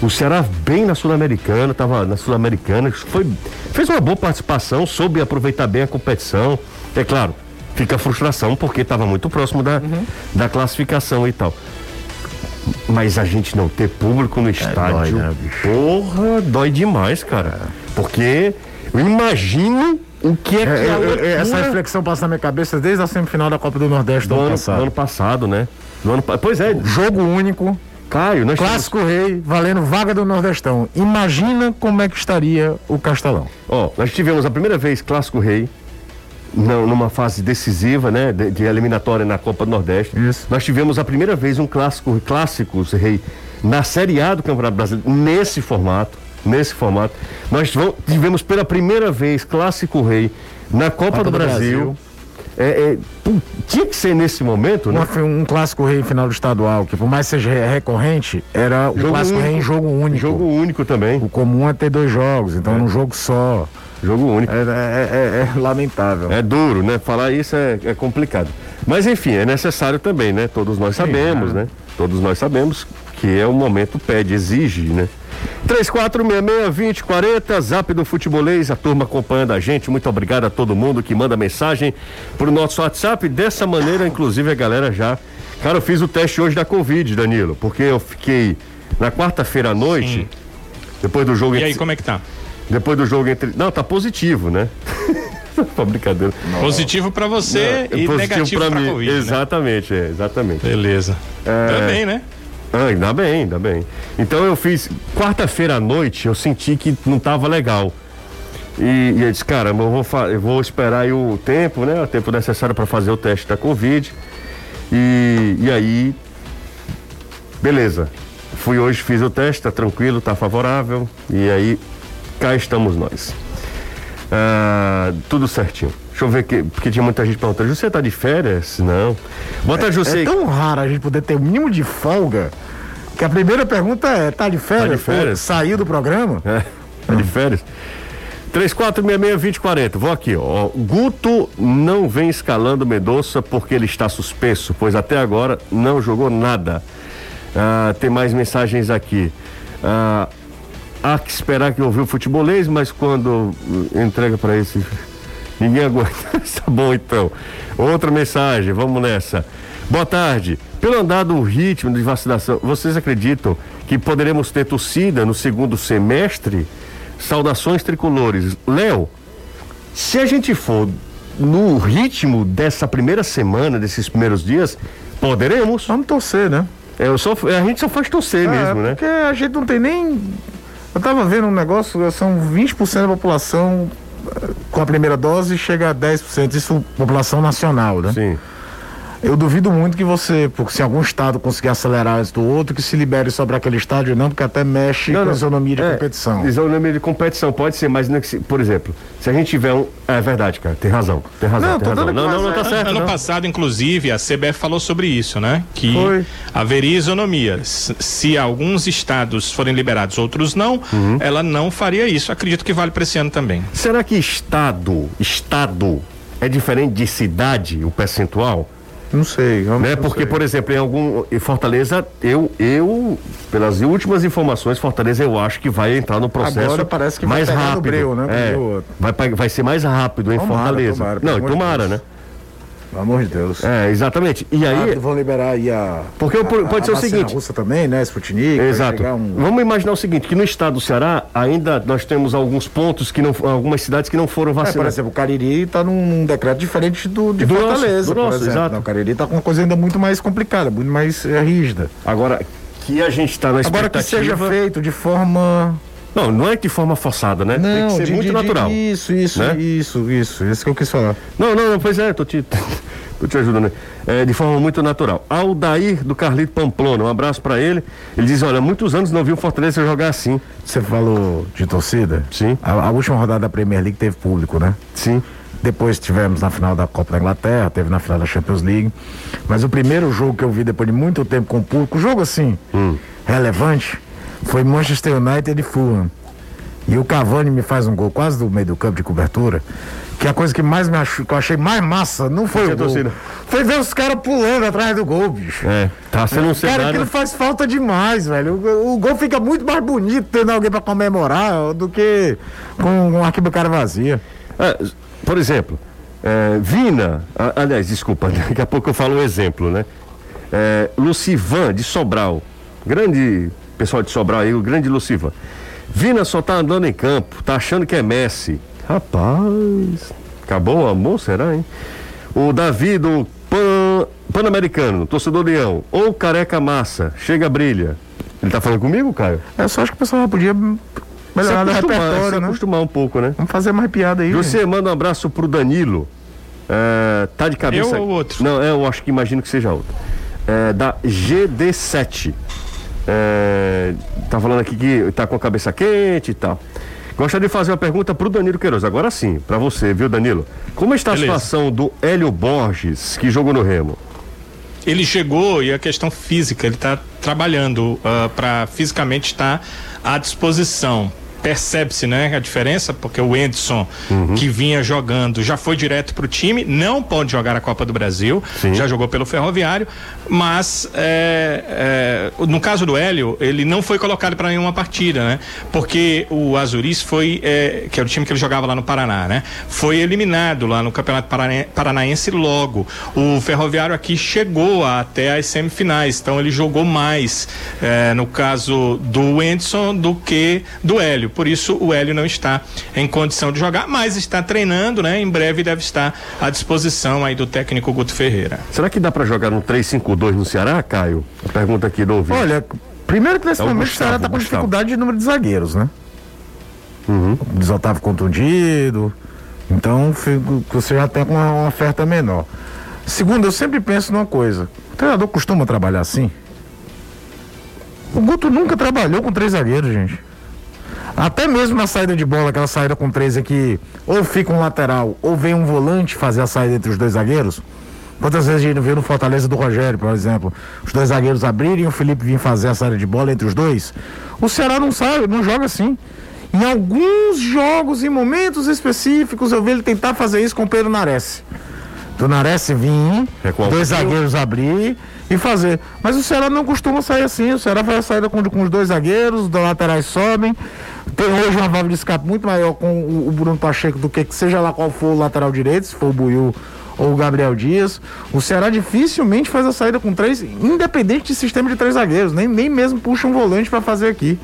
O Ceará bem na Sul-Americana, estava na Sul-Americana, foi fez uma boa participação, soube aproveitar bem a competição. É claro, fica a frustração porque estava muito próximo da, uhum. da classificação e tal. Mas a gente não ter público no é, estádio, dói, né, porra, dói demais, cara. Porque eu imagino o que é que é, loucura... Essa reflexão passa na minha cabeça desde a semifinal da Copa do Nordeste do, do ano, ano, passado. Do ano passado, né? Do ano, pois é. Jogo único. Caio, nós Clássico temos... Rei, valendo vaga do Nordestão. Imagina como é que estaria o Castelão. Ó, nós tivemos a primeira vez Clássico Rei, não, numa fase decisiva, né, de, de, eliminatória na Copa do Nordeste. Isso. Nós tivemos a primeira vez um clássico, clássicos rei na Série A do Campeonato Brasileiro nesse formato, nesse formato. Nós tivemos pela primeira vez clássico rei na Copa, Copa do, do, Brasil. Brasil. É, é, tinha que ser nesse momento, né? Um, um clássico rei final do estadual, que por mais seja recorrente, era o clássico único, rei em jogo único. Jogo único também. O comum é ter dois jogos, então é. num jogo só. Jogo único. É, é, é, é, lamentável. É duro, né? Falar isso é, é, complicado. Mas enfim, é necessário também, né? Todos nós sabemos, Sim, né? Todos nós sabemos que é o momento pede, exige, né? 3466-2040, zap do futebolês, a turma acompanhando a gente. Muito obrigado a todo mundo que manda mensagem pro nosso WhatsApp. Dessa maneira, inclusive, a galera já. Cara, eu fiz o teste hoje da Covid, Danilo, porque eu fiquei na quarta-feira à noite, Sim. depois do jogo. E aí, como é que tá? Depois do jogo entre. Não, tá positivo, né? Só brincadeira. Positivo para você Não, e positivo negativo para mim. COVID, né? exatamente, né? é, exatamente. Beleza. É... Também, né? Ah, ainda bem, ainda bem. Então eu fiz. Quarta-feira à noite eu senti que não tava legal. E, e eu disse, cara, eu vou, eu vou esperar aí o tempo, né? O tempo necessário para fazer o teste da Covid. E, e aí. Beleza. Fui hoje, fiz o teste, tá tranquilo, tá favorável. E aí, cá estamos nós. Ah, tudo certinho. Deixa eu ver que, porque tinha muita gente perguntando, você tá de férias? Não. Bota é, José. É tão raro a gente poder ter o um mínimo de folga que a primeira pergunta é, tá de férias? Tá de férias? saiu do programa? É, tá de férias. 3466-2040. Vou aqui, ó. Guto não vem escalando Medoça porque ele está suspenso, pois até agora não jogou nada. Ah, tem mais mensagens aqui. Ah, há que esperar que ouviu o futebolês, mas quando entrega para esse Ninguém aguenta. tá bom então. Outra mensagem, vamos nessa. Boa tarde. Pelo andar do ritmo de vacinação, vocês acreditam que poderemos ter torcida no segundo semestre? Saudações tricolores. Léo, se a gente for no ritmo dessa primeira semana, desses primeiros dias, poderemos. Vamos torcer, né? É, eu só, a gente só faz torcer é, mesmo, né? Porque a gente não tem nem. Eu tava vendo um negócio, são 20% da população com a primeira dose chega a 10%, isso população nacional, né? Sim. Eu duvido muito que você, porque se algum estado conseguir acelerar antes do outro, que se libere sobre aquele estádio, não, porque até mexe não, com não. a isonomia de é, competição. Isonomia de competição, pode ser, mas, não, é por exemplo, se a gente tiver um. É verdade, cara, tem razão. Tem razão, não, tem razão. Não, não, não, tá certo. Ano não. passado, inclusive, a CBF falou sobre isso, né? Que Foi. haveria isonomia. Se alguns estados forem liberados, outros não, uhum. ela não faria isso. Acredito que vale para esse ano também. Será que estado, estado, é diferente de cidade, o percentual? Não sei. Né? Porque, sei. por exemplo, em algum. Em Fortaleza, eu, eu, pelas últimas informações, Fortaleza eu acho que vai entrar no processo Agora parece que mais rápido. Breu, né? É, vai, vai ser mais rápido em tomara, Fortaleza. Tomara, Não, tomara, né? Pelo amor de Deus. É, exatamente. E aí. Ah, vão liberar aí a. Porque a, pode a, ser o seguinte. russa também, né? Sputnik. Exato. Um... Vamos imaginar o seguinte: que no estado do Ceará ainda nós temos alguns pontos que não. algumas cidades que não foram vacinadas. É, por exemplo, o Cariri está num, num, decreto diferente do de do Fortaleza, nosso, do nosso, Exato. Não, o Cariri está com uma coisa ainda muito mais complicada, muito mais é, rígida. Agora, que a gente está na expectativa. Agora que seja feito de forma. Não, não é de forma forçada, né? Não, Tem que ser de, muito de, natural. isso, isso, né? isso, isso. Isso que eu quis falar. Não, não, não pois é, tô te. Eu te ajudo, né? É, de forma muito natural. Aldair do Carlito Pamplona, um abraço para ele. Ele diz: Olha, muitos anos não viu o Fortaleza jogar assim. Você falou de torcida? Sim. A, a, última rodada da Premier League teve público, né? Sim. Depois tivemos na final da Copa da Inglaterra, teve na final da Champions League. Mas o primeiro jogo que eu vi depois de muito tempo com público, jogo assim, hum. relevante foi Manchester United e Fulham. E o Cavani me faz um gol quase do meio do campo de cobertura. Que a coisa que mais me achou, que eu achei mais massa não foi o gol. Torcida. Foi ver os caras pulando atrás do gol, bicho. É, tá sendo um cenário... Cara, aquilo faz falta demais, velho. O, o, gol fica muito mais bonito tendo alguém pra comemorar do que com uma arquibancada vazia. É, por exemplo, é, Vina, aliás, desculpa, daqui a pouco eu falo um exemplo, né? É, Lucivan de Sobral, grande pessoal de Sobral aí, o grande Lucivan. Vina só tá andando em campo, tá achando que é Messi. Rapaz, acabou o amor, será, hein? O Davi do Pan, Pan-Americano, torcedor Leão, ou Careca Massa, chega brilha. Ele tá falando comigo, Caio? É, só acho que o pessoal podia melhorar o repertório, se né? acostumar um pouco, né? Vamos fazer mais piada aí. Você gente. manda um abraço pro Danilo. É, tá de cabeça. Eu ou outro? Não, eu acho que imagino que seja outro. É, da GD7. É, tá falando aqui que tá com a cabeça quente e tal. Gostaria de fazer uma pergunta pro Danilo Queiroz. Agora sim, para você, viu, Danilo? Como está Beleza. a situação do Hélio Borges, que jogou no Remo? Ele chegou e a questão física, ele está trabalhando uh, ah, para fisicamente estar à disposição percebe-se né, a diferença, porque o Edson, uhum. que vinha jogando, já foi direto para o time, não pode jogar a Copa do Brasil, Sim. já jogou pelo Ferroviário, mas é, é, no caso do Hélio, ele não foi colocado para nenhuma partida, né? Porque o Azuris foi, é, que era o time que ele jogava lá no Paraná, né? Foi eliminado lá no Campeonato Paranaense logo. O Ferroviário aqui chegou até as semifinais, então ele jogou mais, é, no caso do Edson, do que do Hélio. Por isso o Hélio não está em condição de jogar, mas está treinando, né? Em breve deve estar à disposição aí do técnico Guto Ferreira. Será que dá para jogar no 3-5-2 no Ceará, Caio? A pergunta aqui do ouvinte. Olha, primeiro que nesse é momento Gustavo, o Ceará está com dificuldade de número de zagueiros, né? Uhum. O Desotávio contundido. Então você já tem uma, uma oferta menor. Segundo, eu sempre penso numa coisa. O treinador costuma trabalhar assim? O Guto nunca trabalhou com três zagueiros, gente. Até mesmo na saída de bola, aquela saída com três aqui, ou fica um lateral, ou vem um volante fazer a saída entre os dois zagueiros. Quantas vezes a gente viu no Fortaleza do Rogério, por exemplo, os dois zagueiros abrirem e o Felipe vir fazer a saída de bola entre os dois? O Ceará não sabe, não joga assim. Em alguns jogos, em momentos específicos, eu vi ele tentar fazer isso com o Pedro Nares. Do Nares vir, é dois zagueiros abrir e fazer. Mas o Ceará não costuma sair assim. O Ceará faz a saída com, com os dois zagueiros, os laterais sobem, tem hoje uma válvula de escape muito maior com o, o Bruno Pacheco do que, que seja lá qual for o lateral direito, se for o Buiu ou o Gabriel Dias. O Ceará dificilmente faz a saída com três, independente de sistema de três zagueiros, nem, nem mesmo puxa um volante para fazer aqui.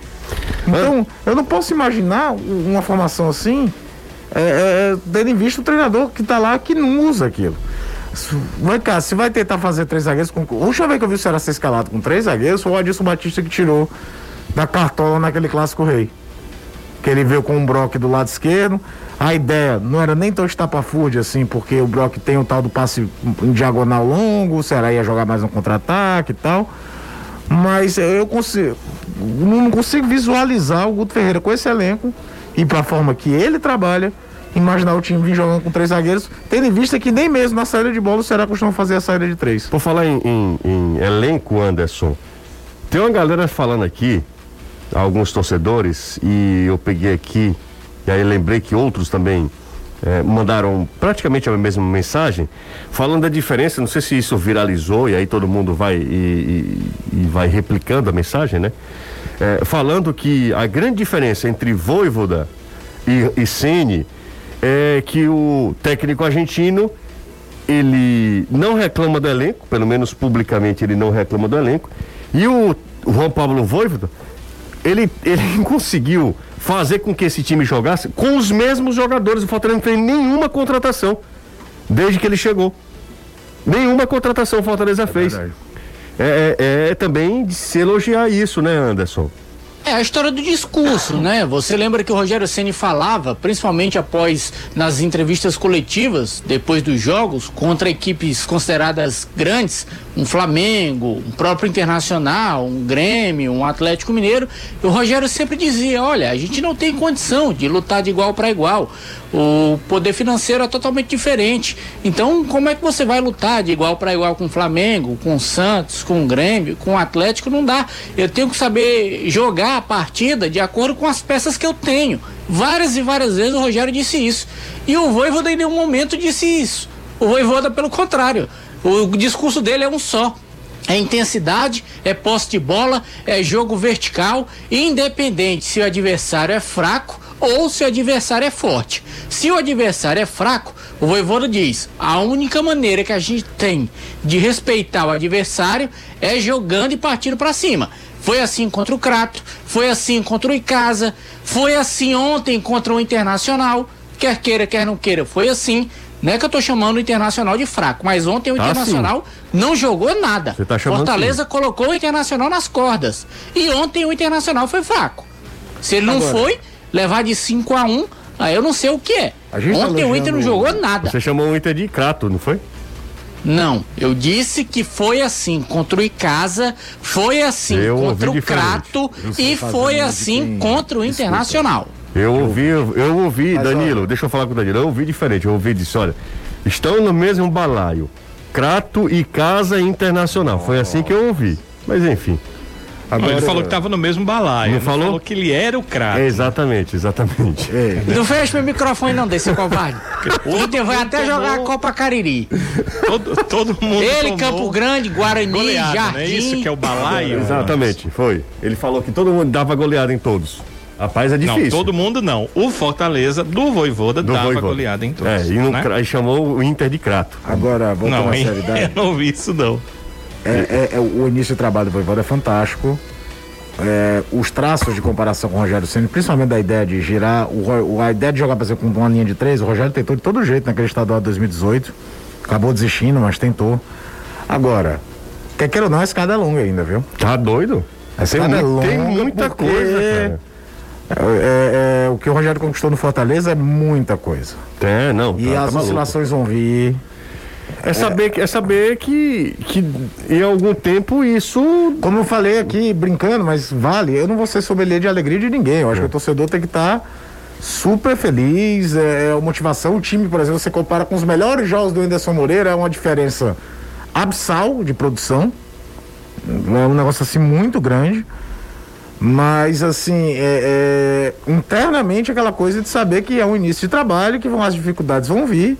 Então, eu não posso imaginar uma formação assim, é, é, tendo em vista o treinador que está lá que não usa aquilo. Vai cá, se vai tentar fazer três zagueiros com. Eu ver que eu vi o Ceará ser escalado com três zagueiros, foi o Adilson Batista que tirou da cartola naquele clássico rei que ele veio com o Brock do lado esquerdo. A ideia não era nem tão estapafúrdia assim, porque o Brock tem o tal do passe em diagonal longo, o Ceará ia jogar mais um contra-ataque e tal. Mas eu consigo, não consigo visualizar o Guto Ferreira com esse elenco e para a forma que ele trabalha, imaginar o time vir jogando com três zagueiros, tendo em vista que nem mesmo na saída de bola o Ceará costuma fazer a saída de três. Por falar em, em, em elenco, Anderson, tem uma galera falando aqui alguns torcedores e eu peguei aqui, e aí lembrei que outros também é, mandaram praticamente a mesma mensagem, falando da diferença, não sei se isso viralizou e aí todo mundo vai e, e, e vai replicando a mensagem, né? É, falando que a grande diferença entre Voivoda e, e Sene é que o técnico argentino ele não reclama do elenco, pelo menos publicamente ele não reclama do elenco, e o Juan Pablo Voivoda ele, ele conseguiu fazer com que esse time jogasse com os mesmos jogadores. O Fortaleza não fez nenhuma contratação desde que ele chegou. Nenhuma contratação o Fortaleza fez. É, é, é, também de se elogiar isso, né, Anderson? É a história do discurso, né? Você lembra que o Rogério Ceni falava, principalmente após nas entrevistas coletivas, depois dos jogos, contra equipes consideradas grandes, um Flamengo, um próprio Internacional, um Grêmio, um Atlético Mineiro, o Rogério sempre dizia: olha, a gente não tem condição de lutar de igual para igual. O poder financeiro é totalmente diferente. Então, como é que você vai lutar de igual para igual com o Flamengo, com o Santos, com o Grêmio, com o Atlético? Não dá. Eu tenho que saber jogar a partida de acordo com as peças que eu tenho. Várias e várias vezes o Rogério disse isso. E o Voivoda em nenhum momento disse isso. O Voivoda, pelo contrário, o discurso dele é um só. É intensidade, é posse de bola, é jogo vertical, independente se o adversário é fraco ou se o adversário é forte. Se o adversário é fraco, o Voivoda diz: a única maneira que a gente tem de respeitar o adversário é jogando e partindo para cima. Foi assim contra o Crato, foi assim contra o Icasa, foi assim ontem contra o Internacional. Quer queira, quer não queira, foi assim. Não é que eu tô chamando o Internacional de fraco, mas ontem o ah, Internacional sim. não jogou nada. Tá Fortaleza sim. colocou o Internacional nas cordas. E ontem o Internacional foi fraco. Se ele não Agora. foi, levar de 5 a 1 um, aí eu não sei o que é. Tá Ontem o Inter não jogou nada. Você chamou o Inter de crato, não foi? Não, eu disse que foi assim contra o Icasa, foi assim eu contra o Crato e foi assim contra o Internacional. Eu ouvi, eu, ouvi, Mas Danilo, olha, deixa eu falar com o Danilo, eu ouvi diferente, eu ouvi e disse, olha, estão no mesmo balaio, Crato e Casa Internacional, foi assim que eu ouvi, mas enfim. Agora, ele falou que estava no mesmo balaio. Não falou? falou que ele era o craque. É, exatamente, exatamente. É. Não fecha meu microfone não, desse covarde. o Inter vai até tomou... jogar a Copa Cariri. Todo, todo mundo Ele, Campo Grande, Guarani, goleada, Jardim. Não é isso que é o balaio? Exatamente, foi. Ele falou que todo mundo dava goleada em todos. Rapaz, é difícil. Não, todo mundo não. O Fortaleza do Voivoda do dava Voivoda. goleada em todos. É, e, no, né? chamou o Inter de Crato. Agora, vamos não, hein? Eu não ouvi isso não. É, é, é, o início do trabalho do Voivoda é fantástico. É, os traços de comparação com o Rogério Senna, principalmente da ideia de girar, o, a ideia de jogar, por exemplo, com uma linha de três, o Rogério tentou de todo jeito naquele estadual de 2018. Acabou desistindo, mas tentou. Agora, quer queira ou não, a escada é longa ainda, viu? Tá doido? A escada é longa tem muita coisa, cara. É, é, é, o que o Rogério conquistou no Fortaleza é muita coisa. É, não. E tá, as tá oscilações vão vir. É saber, é saber que, que em algum tempo isso. Como eu falei aqui, brincando, mas vale, eu não vou ser sommelier de alegria de ninguém. Eu acho é. que o torcedor tem que estar tá super feliz. É, é a motivação. O time, por exemplo, você compara com os melhores jogos do Anderson Moreira, é uma diferença absal de produção. É um negócio assim muito grande. Mas, assim, é, é, internamente aquela coisa de saber que é um início de trabalho, que vão, as dificuldades vão vir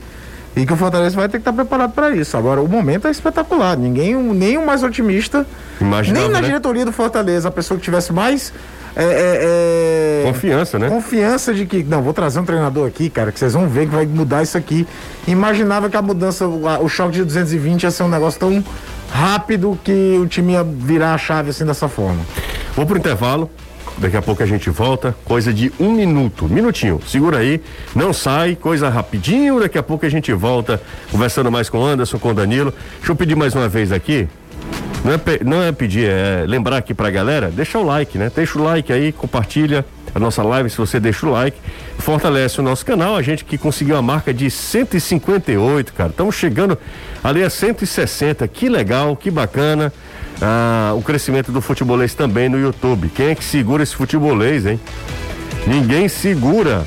e que o Fortaleza vai ter que estar preparado para isso. Agora, o momento é espetacular. Ninguém, nem o mais otimista, Imaginava, nem na né? diretoria do Fortaleza, a pessoa que tivesse mais. É, é, é, confiança, né? Confiança de que, não, vou trazer um treinador aqui, cara, que vocês vão ver que vai mudar isso aqui. Imaginava que a mudança, o, o choque de 220 ia ser um negócio tão rápido que o time ia virar a chave assim dessa forma. Vou pro intervalo. Daqui a pouco a gente volta, coisa de um minuto, minutinho. Segura aí, não sai, coisa rapidinho. Daqui a pouco a gente volta conversando mais com o Anderson, com o Danilo. Deixa eu pedir mais uma vez aqui. Não é, não é pedir, é lembrar aqui pra galera, deixa o like, né? Deixa o like aí, compartilha a nossa live se você deixa o like. Fortalece o nosso canal, a gente que conseguiu a marca de 158, cara. Estamos chegando ali a 160. Que legal, que bacana ah, o crescimento do futebolês também no YouTube. Quem é que segura esse futebolês, hein? Ninguém segura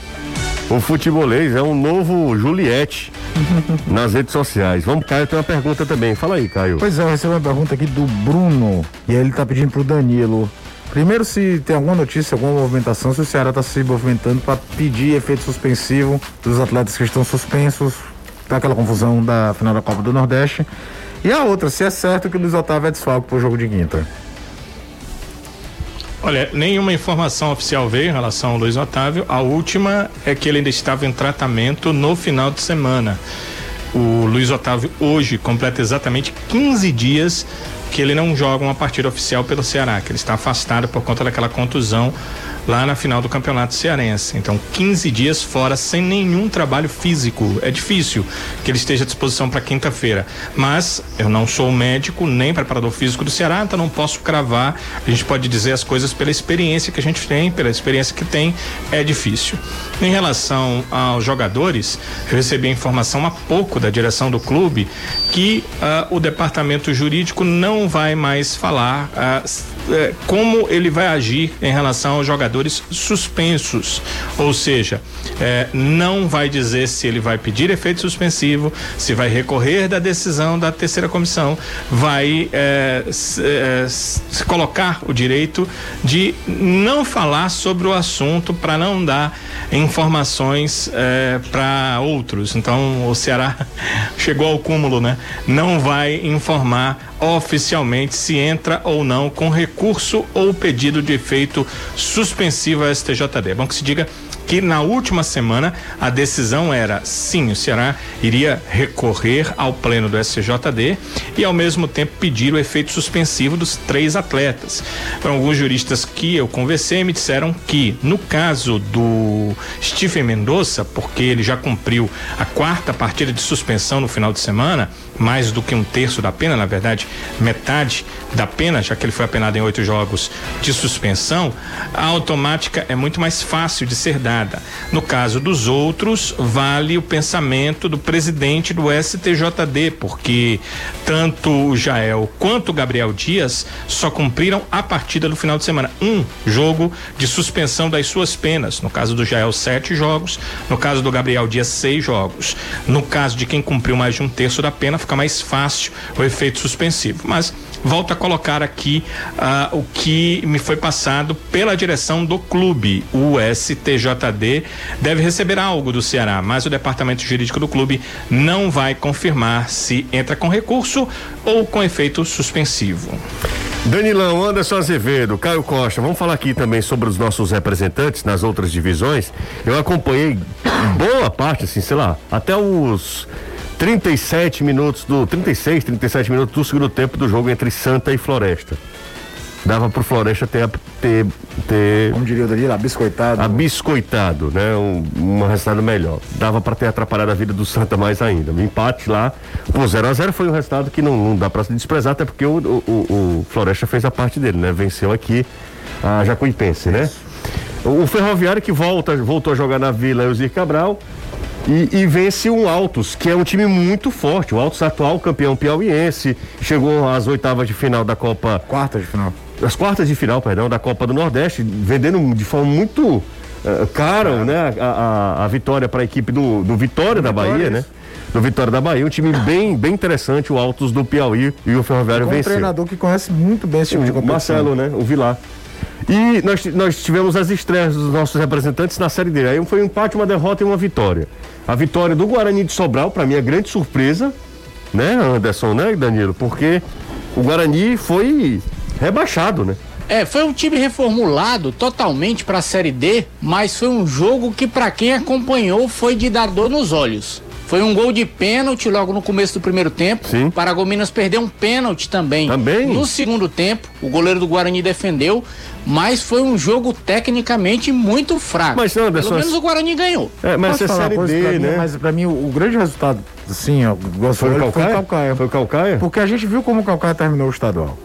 o futebolês, é um novo Juliette nas redes sociais. Vamos, Caio, tem uma pergunta também. Fala aí, Caio. Pois é, eu recebi uma pergunta aqui do Bruno, e aí ele tá pedindo pro Danilo. Primeiro, se tem alguma notícia, alguma movimentação, se o Ceará está se movimentando para pedir efeito suspensivo dos atletas que estão suspensos, tá aquela confusão da final da Copa do Nordeste. E a outra, se é certo que o Luiz Otávio é desfalque pro jogo de quinta. Olha, nenhuma informação oficial veio em relação ao Luiz Otávio. A última é que ele ainda estava em tratamento no final de semana. O Luiz Otávio hoje completa exatamente 15 dias que ele não joga uma partida oficial pelo Ceará, que ele está afastado por conta daquela contusão lá na final do Campeonato Cearense. Então, 15 dias fora sem nenhum trabalho físico. É difícil que ele esteja à disposição para quinta-feira. Mas eu não sou médico nem preparador físico do Ceará, então não posso cravar. A gente pode dizer as coisas pela experiência que a gente tem, pela experiência que tem, é difícil. Em relação aos jogadores, eu recebi a informação há pouco da direção do clube que uh, o departamento jurídico não vai mais falar uh, como ele vai agir em relação aos jogadores suspensos, ou seja, eh, não vai dizer se ele vai pedir efeito suspensivo, se vai recorrer da decisão da terceira comissão, vai se, se colocar o direito de não falar sobre o assunto para não dar informações para outros. Então o Ceará chegou ao cúmulo, né? Não vai informar oficialmente se entra ou não com recurso ou pedido de efeito suspensivo à STJD. É bom que se diga que na última semana a decisão era sim, o Ceará iria recorrer ao pleno do SJD e ao mesmo tempo pedir o efeito suspensivo dos três atletas. Então, alguns juristas que eu conversei me disseram que no caso do Stephen Mendonça, porque ele já cumpriu a quarta partida de suspensão no final de semana, mais do que um terço da pena, na verdade, metade da pena, já que ele foi apenado em oito jogos de suspensão, a automática é muito mais fácil de ser dada. No caso dos outros, vale o pensamento do presidente do STJD, porque tanto o Jael quanto o Gabriel Dias só cumpriram a partida no final de semana. Um jogo de suspensão das suas penas. No caso do Jael, sete jogos. No caso do Gabriel Dias, seis jogos. No caso de quem cumpriu mais de um terço da pena, fica mais fácil o efeito suspensivo. Mas volto a colocar aqui uh, o que me foi passado pela direção do clube. O STJD deve receber algo do Ceará, mas o departamento jurídico do clube não vai confirmar se entra com recurso ou com efeito suspensivo. Danilão, Anderson Azevedo, Caio Costa, vamos falar aqui também sobre os nossos representantes nas outras divisões. Eu acompanhei boa parte, assim, sei lá, até os 37 minutos do. 36, 37 minutos do segundo tempo do jogo entre Santa e Floresta. Dava pro Floresta ter. ter, ter Como diria o Danilo, abiscoitado. Abiscoitado, né? Um, um resultado melhor. Dava para ter atrapalhado a vida do Santa mais ainda. O empate lá, por 0x0 foi um resultado que não, não dá para se desprezar, até porque o, o, o, Floresta fez a parte dele, né? Venceu aqui a Jacuipense, né? O Ferroviário que volta, voltou a jogar na Vila Elzir Cabral e, e, vence um Altos, que é um time muito forte. O Altos atual campeão piauiense, chegou às oitavas de final da Copa. Quartas de final. As quartas de final, perdão, da Copa do Nordeste, vendendo de forma muito uh, cara, é. né? A, a, a vitória para a equipe do, do Vitória do da Vitória, Bahia, né? Do Vitória da Bahia, um time bem, bem interessante, o Altos do Piauí e o Ferroviário venceu. um treinador que conhece muito bem esse tipo o de competição. Marcelo, né? O Vilar. E nós, nós tivemos as estreias dos nossos representantes na Série D. Aí foi um empate, uma derrota e uma vitória. A vitória do Guarani de Sobral, para mim, é grande surpresa, né, Anderson, né, Danilo? Porque o Guarani foi rebaixado, né? É, foi um time reformulado totalmente para a Série D, mas foi um jogo que para quem acompanhou foi de dar dor nos olhos. Foi um gol de pênalti logo no começo do primeiro tempo. Sim. Paragominas perdeu um pênalti também. Também. No segundo tempo, o goleiro do Guarani defendeu, mas foi um jogo tecnicamente muito fraco. Mas Anderson, pelo menos o Guarani ganhou. É, mas Posso é série D, pra né? Mim, mas para mim o, o, grande resultado, sim, ó, foi, o foi o Calcaia. Foi o Calcaia? Porque a gente viu como o Calcaia terminou o estadual.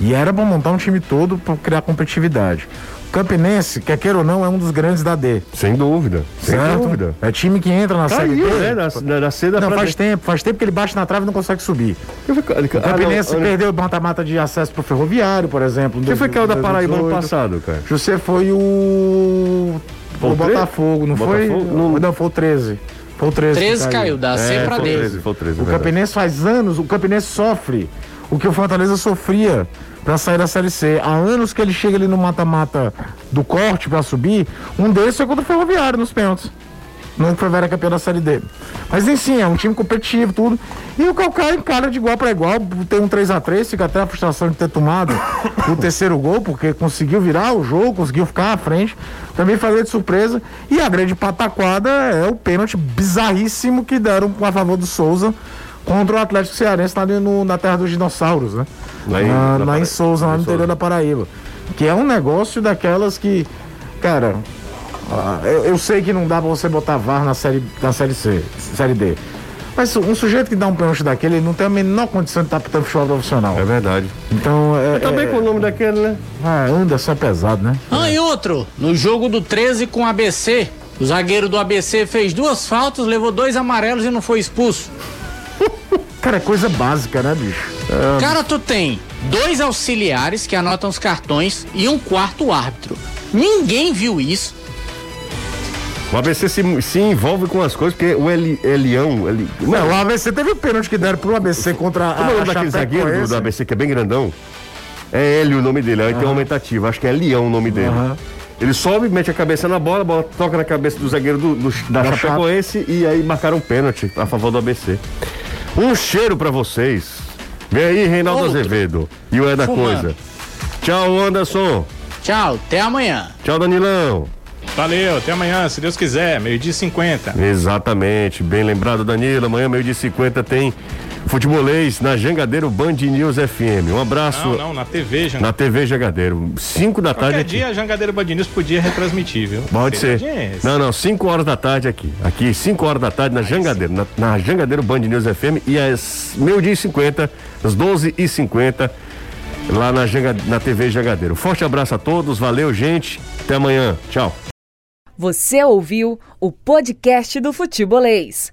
E era bom montar um time todo para criar competitividade. Campinense, quer queira ou não, é um dos grandes da D. Sem dúvida. Sem certo? dúvida. É time que entra na Caiu, Série D. Né? Na, na C da Não, faz tempo, faz tempo que ele bate na trave e não consegue subir. o Campinense ah, não, perdeu o mata-mata de acesso pro Ferroviário, por exemplo. Quem foi que é o da Paraíba ano passado, cara? José foi o. o Botafogo, não Botafogo? foi? Não. não, foi o 13. Foi o 13. 13 caiu, caiu da C é, pra D. Foi o 13, o Campinense faz anos, o Campinense sofre o que o Fortaleza sofria para sair da Série C. Há anos que ele chega ali no mata-mata do corte para subir. Um deles foi contra o Ferroviário nos pênaltis. Não foi Vera campeão da Série D. Mas enfim, é um time competitivo, tudo. E o Calcaia encara de igual para igual. Tem um 3 a 3 fica até a frustração de ter tomado o terceiro gol, porque conseguiu virar o jogo, conseguiu ficar à frente. Também fazer de surpresa. E a grande pataquada é o pênalti bizarríssimo que deram a favor do Souza contra o Atlético Cearense lá no, na terra dos dinossauros, né? Lá em, lá em Souza, lá no interior da Paraíba. Que é um negócio daquelas que Cara, ah, eu, eu, sei que não dá pra você botar VAR na série, na série C, série D. Mas um sujeito que dá um pênalti daquele, ele não tem a menor condição de estar pitando futebol profissional. É verdade. Então, é. Também é, com o nome daquele, né? Ah, Anderson é pesado, né? Ah, e outro, no jogo do 13 com o ABC, o zagueiro do ABC fez duas faltas, levou dois amarelos e não foi expulso. Cara, é coisa básica, né, bicho? É... Cara, tu tem dois auxiliares que anotam os cartões e um quarto árbitro. Ninguém viu isso. O ABC se, se envolve com as coisas, porque o Eli, Elião. Eli, não, o ABC teve o pênalti que deram pro ABC contra Como a. Como é o nome daquele zagueiro do, do, ABC que é bem grandão? É Hélio o nome dele, aí uhum. tem um aumentativo, acho que é Leão o nome dele. Uhum. Ele sobe, mete a cabeça na bola, a bola toca na cabeça do zagueiro do, do da, da Chapecoense e aí marcaram um pênalti a favor do ABC. Um cheiro para vocês. Vem aí, Reinaldo Outro. Azevedo. E o É da Fumando. Coisa. Tchau, Anderson. Tchau, até amanhã. Tchau, Danilão. Valeu, até amanhã, se Deus quiser, meio-dia e 50. Exatamente, bem lembrado, Danilo. Amanhã, meio-dia e 50, tem futebolês na Jangadeiro Band News FM. Um abraço. Não, não, na TV Jangadeiro. Na TV Jangadeiro. 5 da tarde. Qualquer dia a Jangadeiro Band News podia retransmitir, viu? Pode ser. Não, não, 5 horas da tarde aqui. Aqui, 5 horas da tarde na Jangadeiro. Na, na Jangadeiro Band News FM e às meio-dia e 50, às 12 e 50 lá na, na TV Jangadeiro. Forte abraço a todos, valeu, gente. Até amanhã. Tchau. Você ouviu o podcast do Futebolês.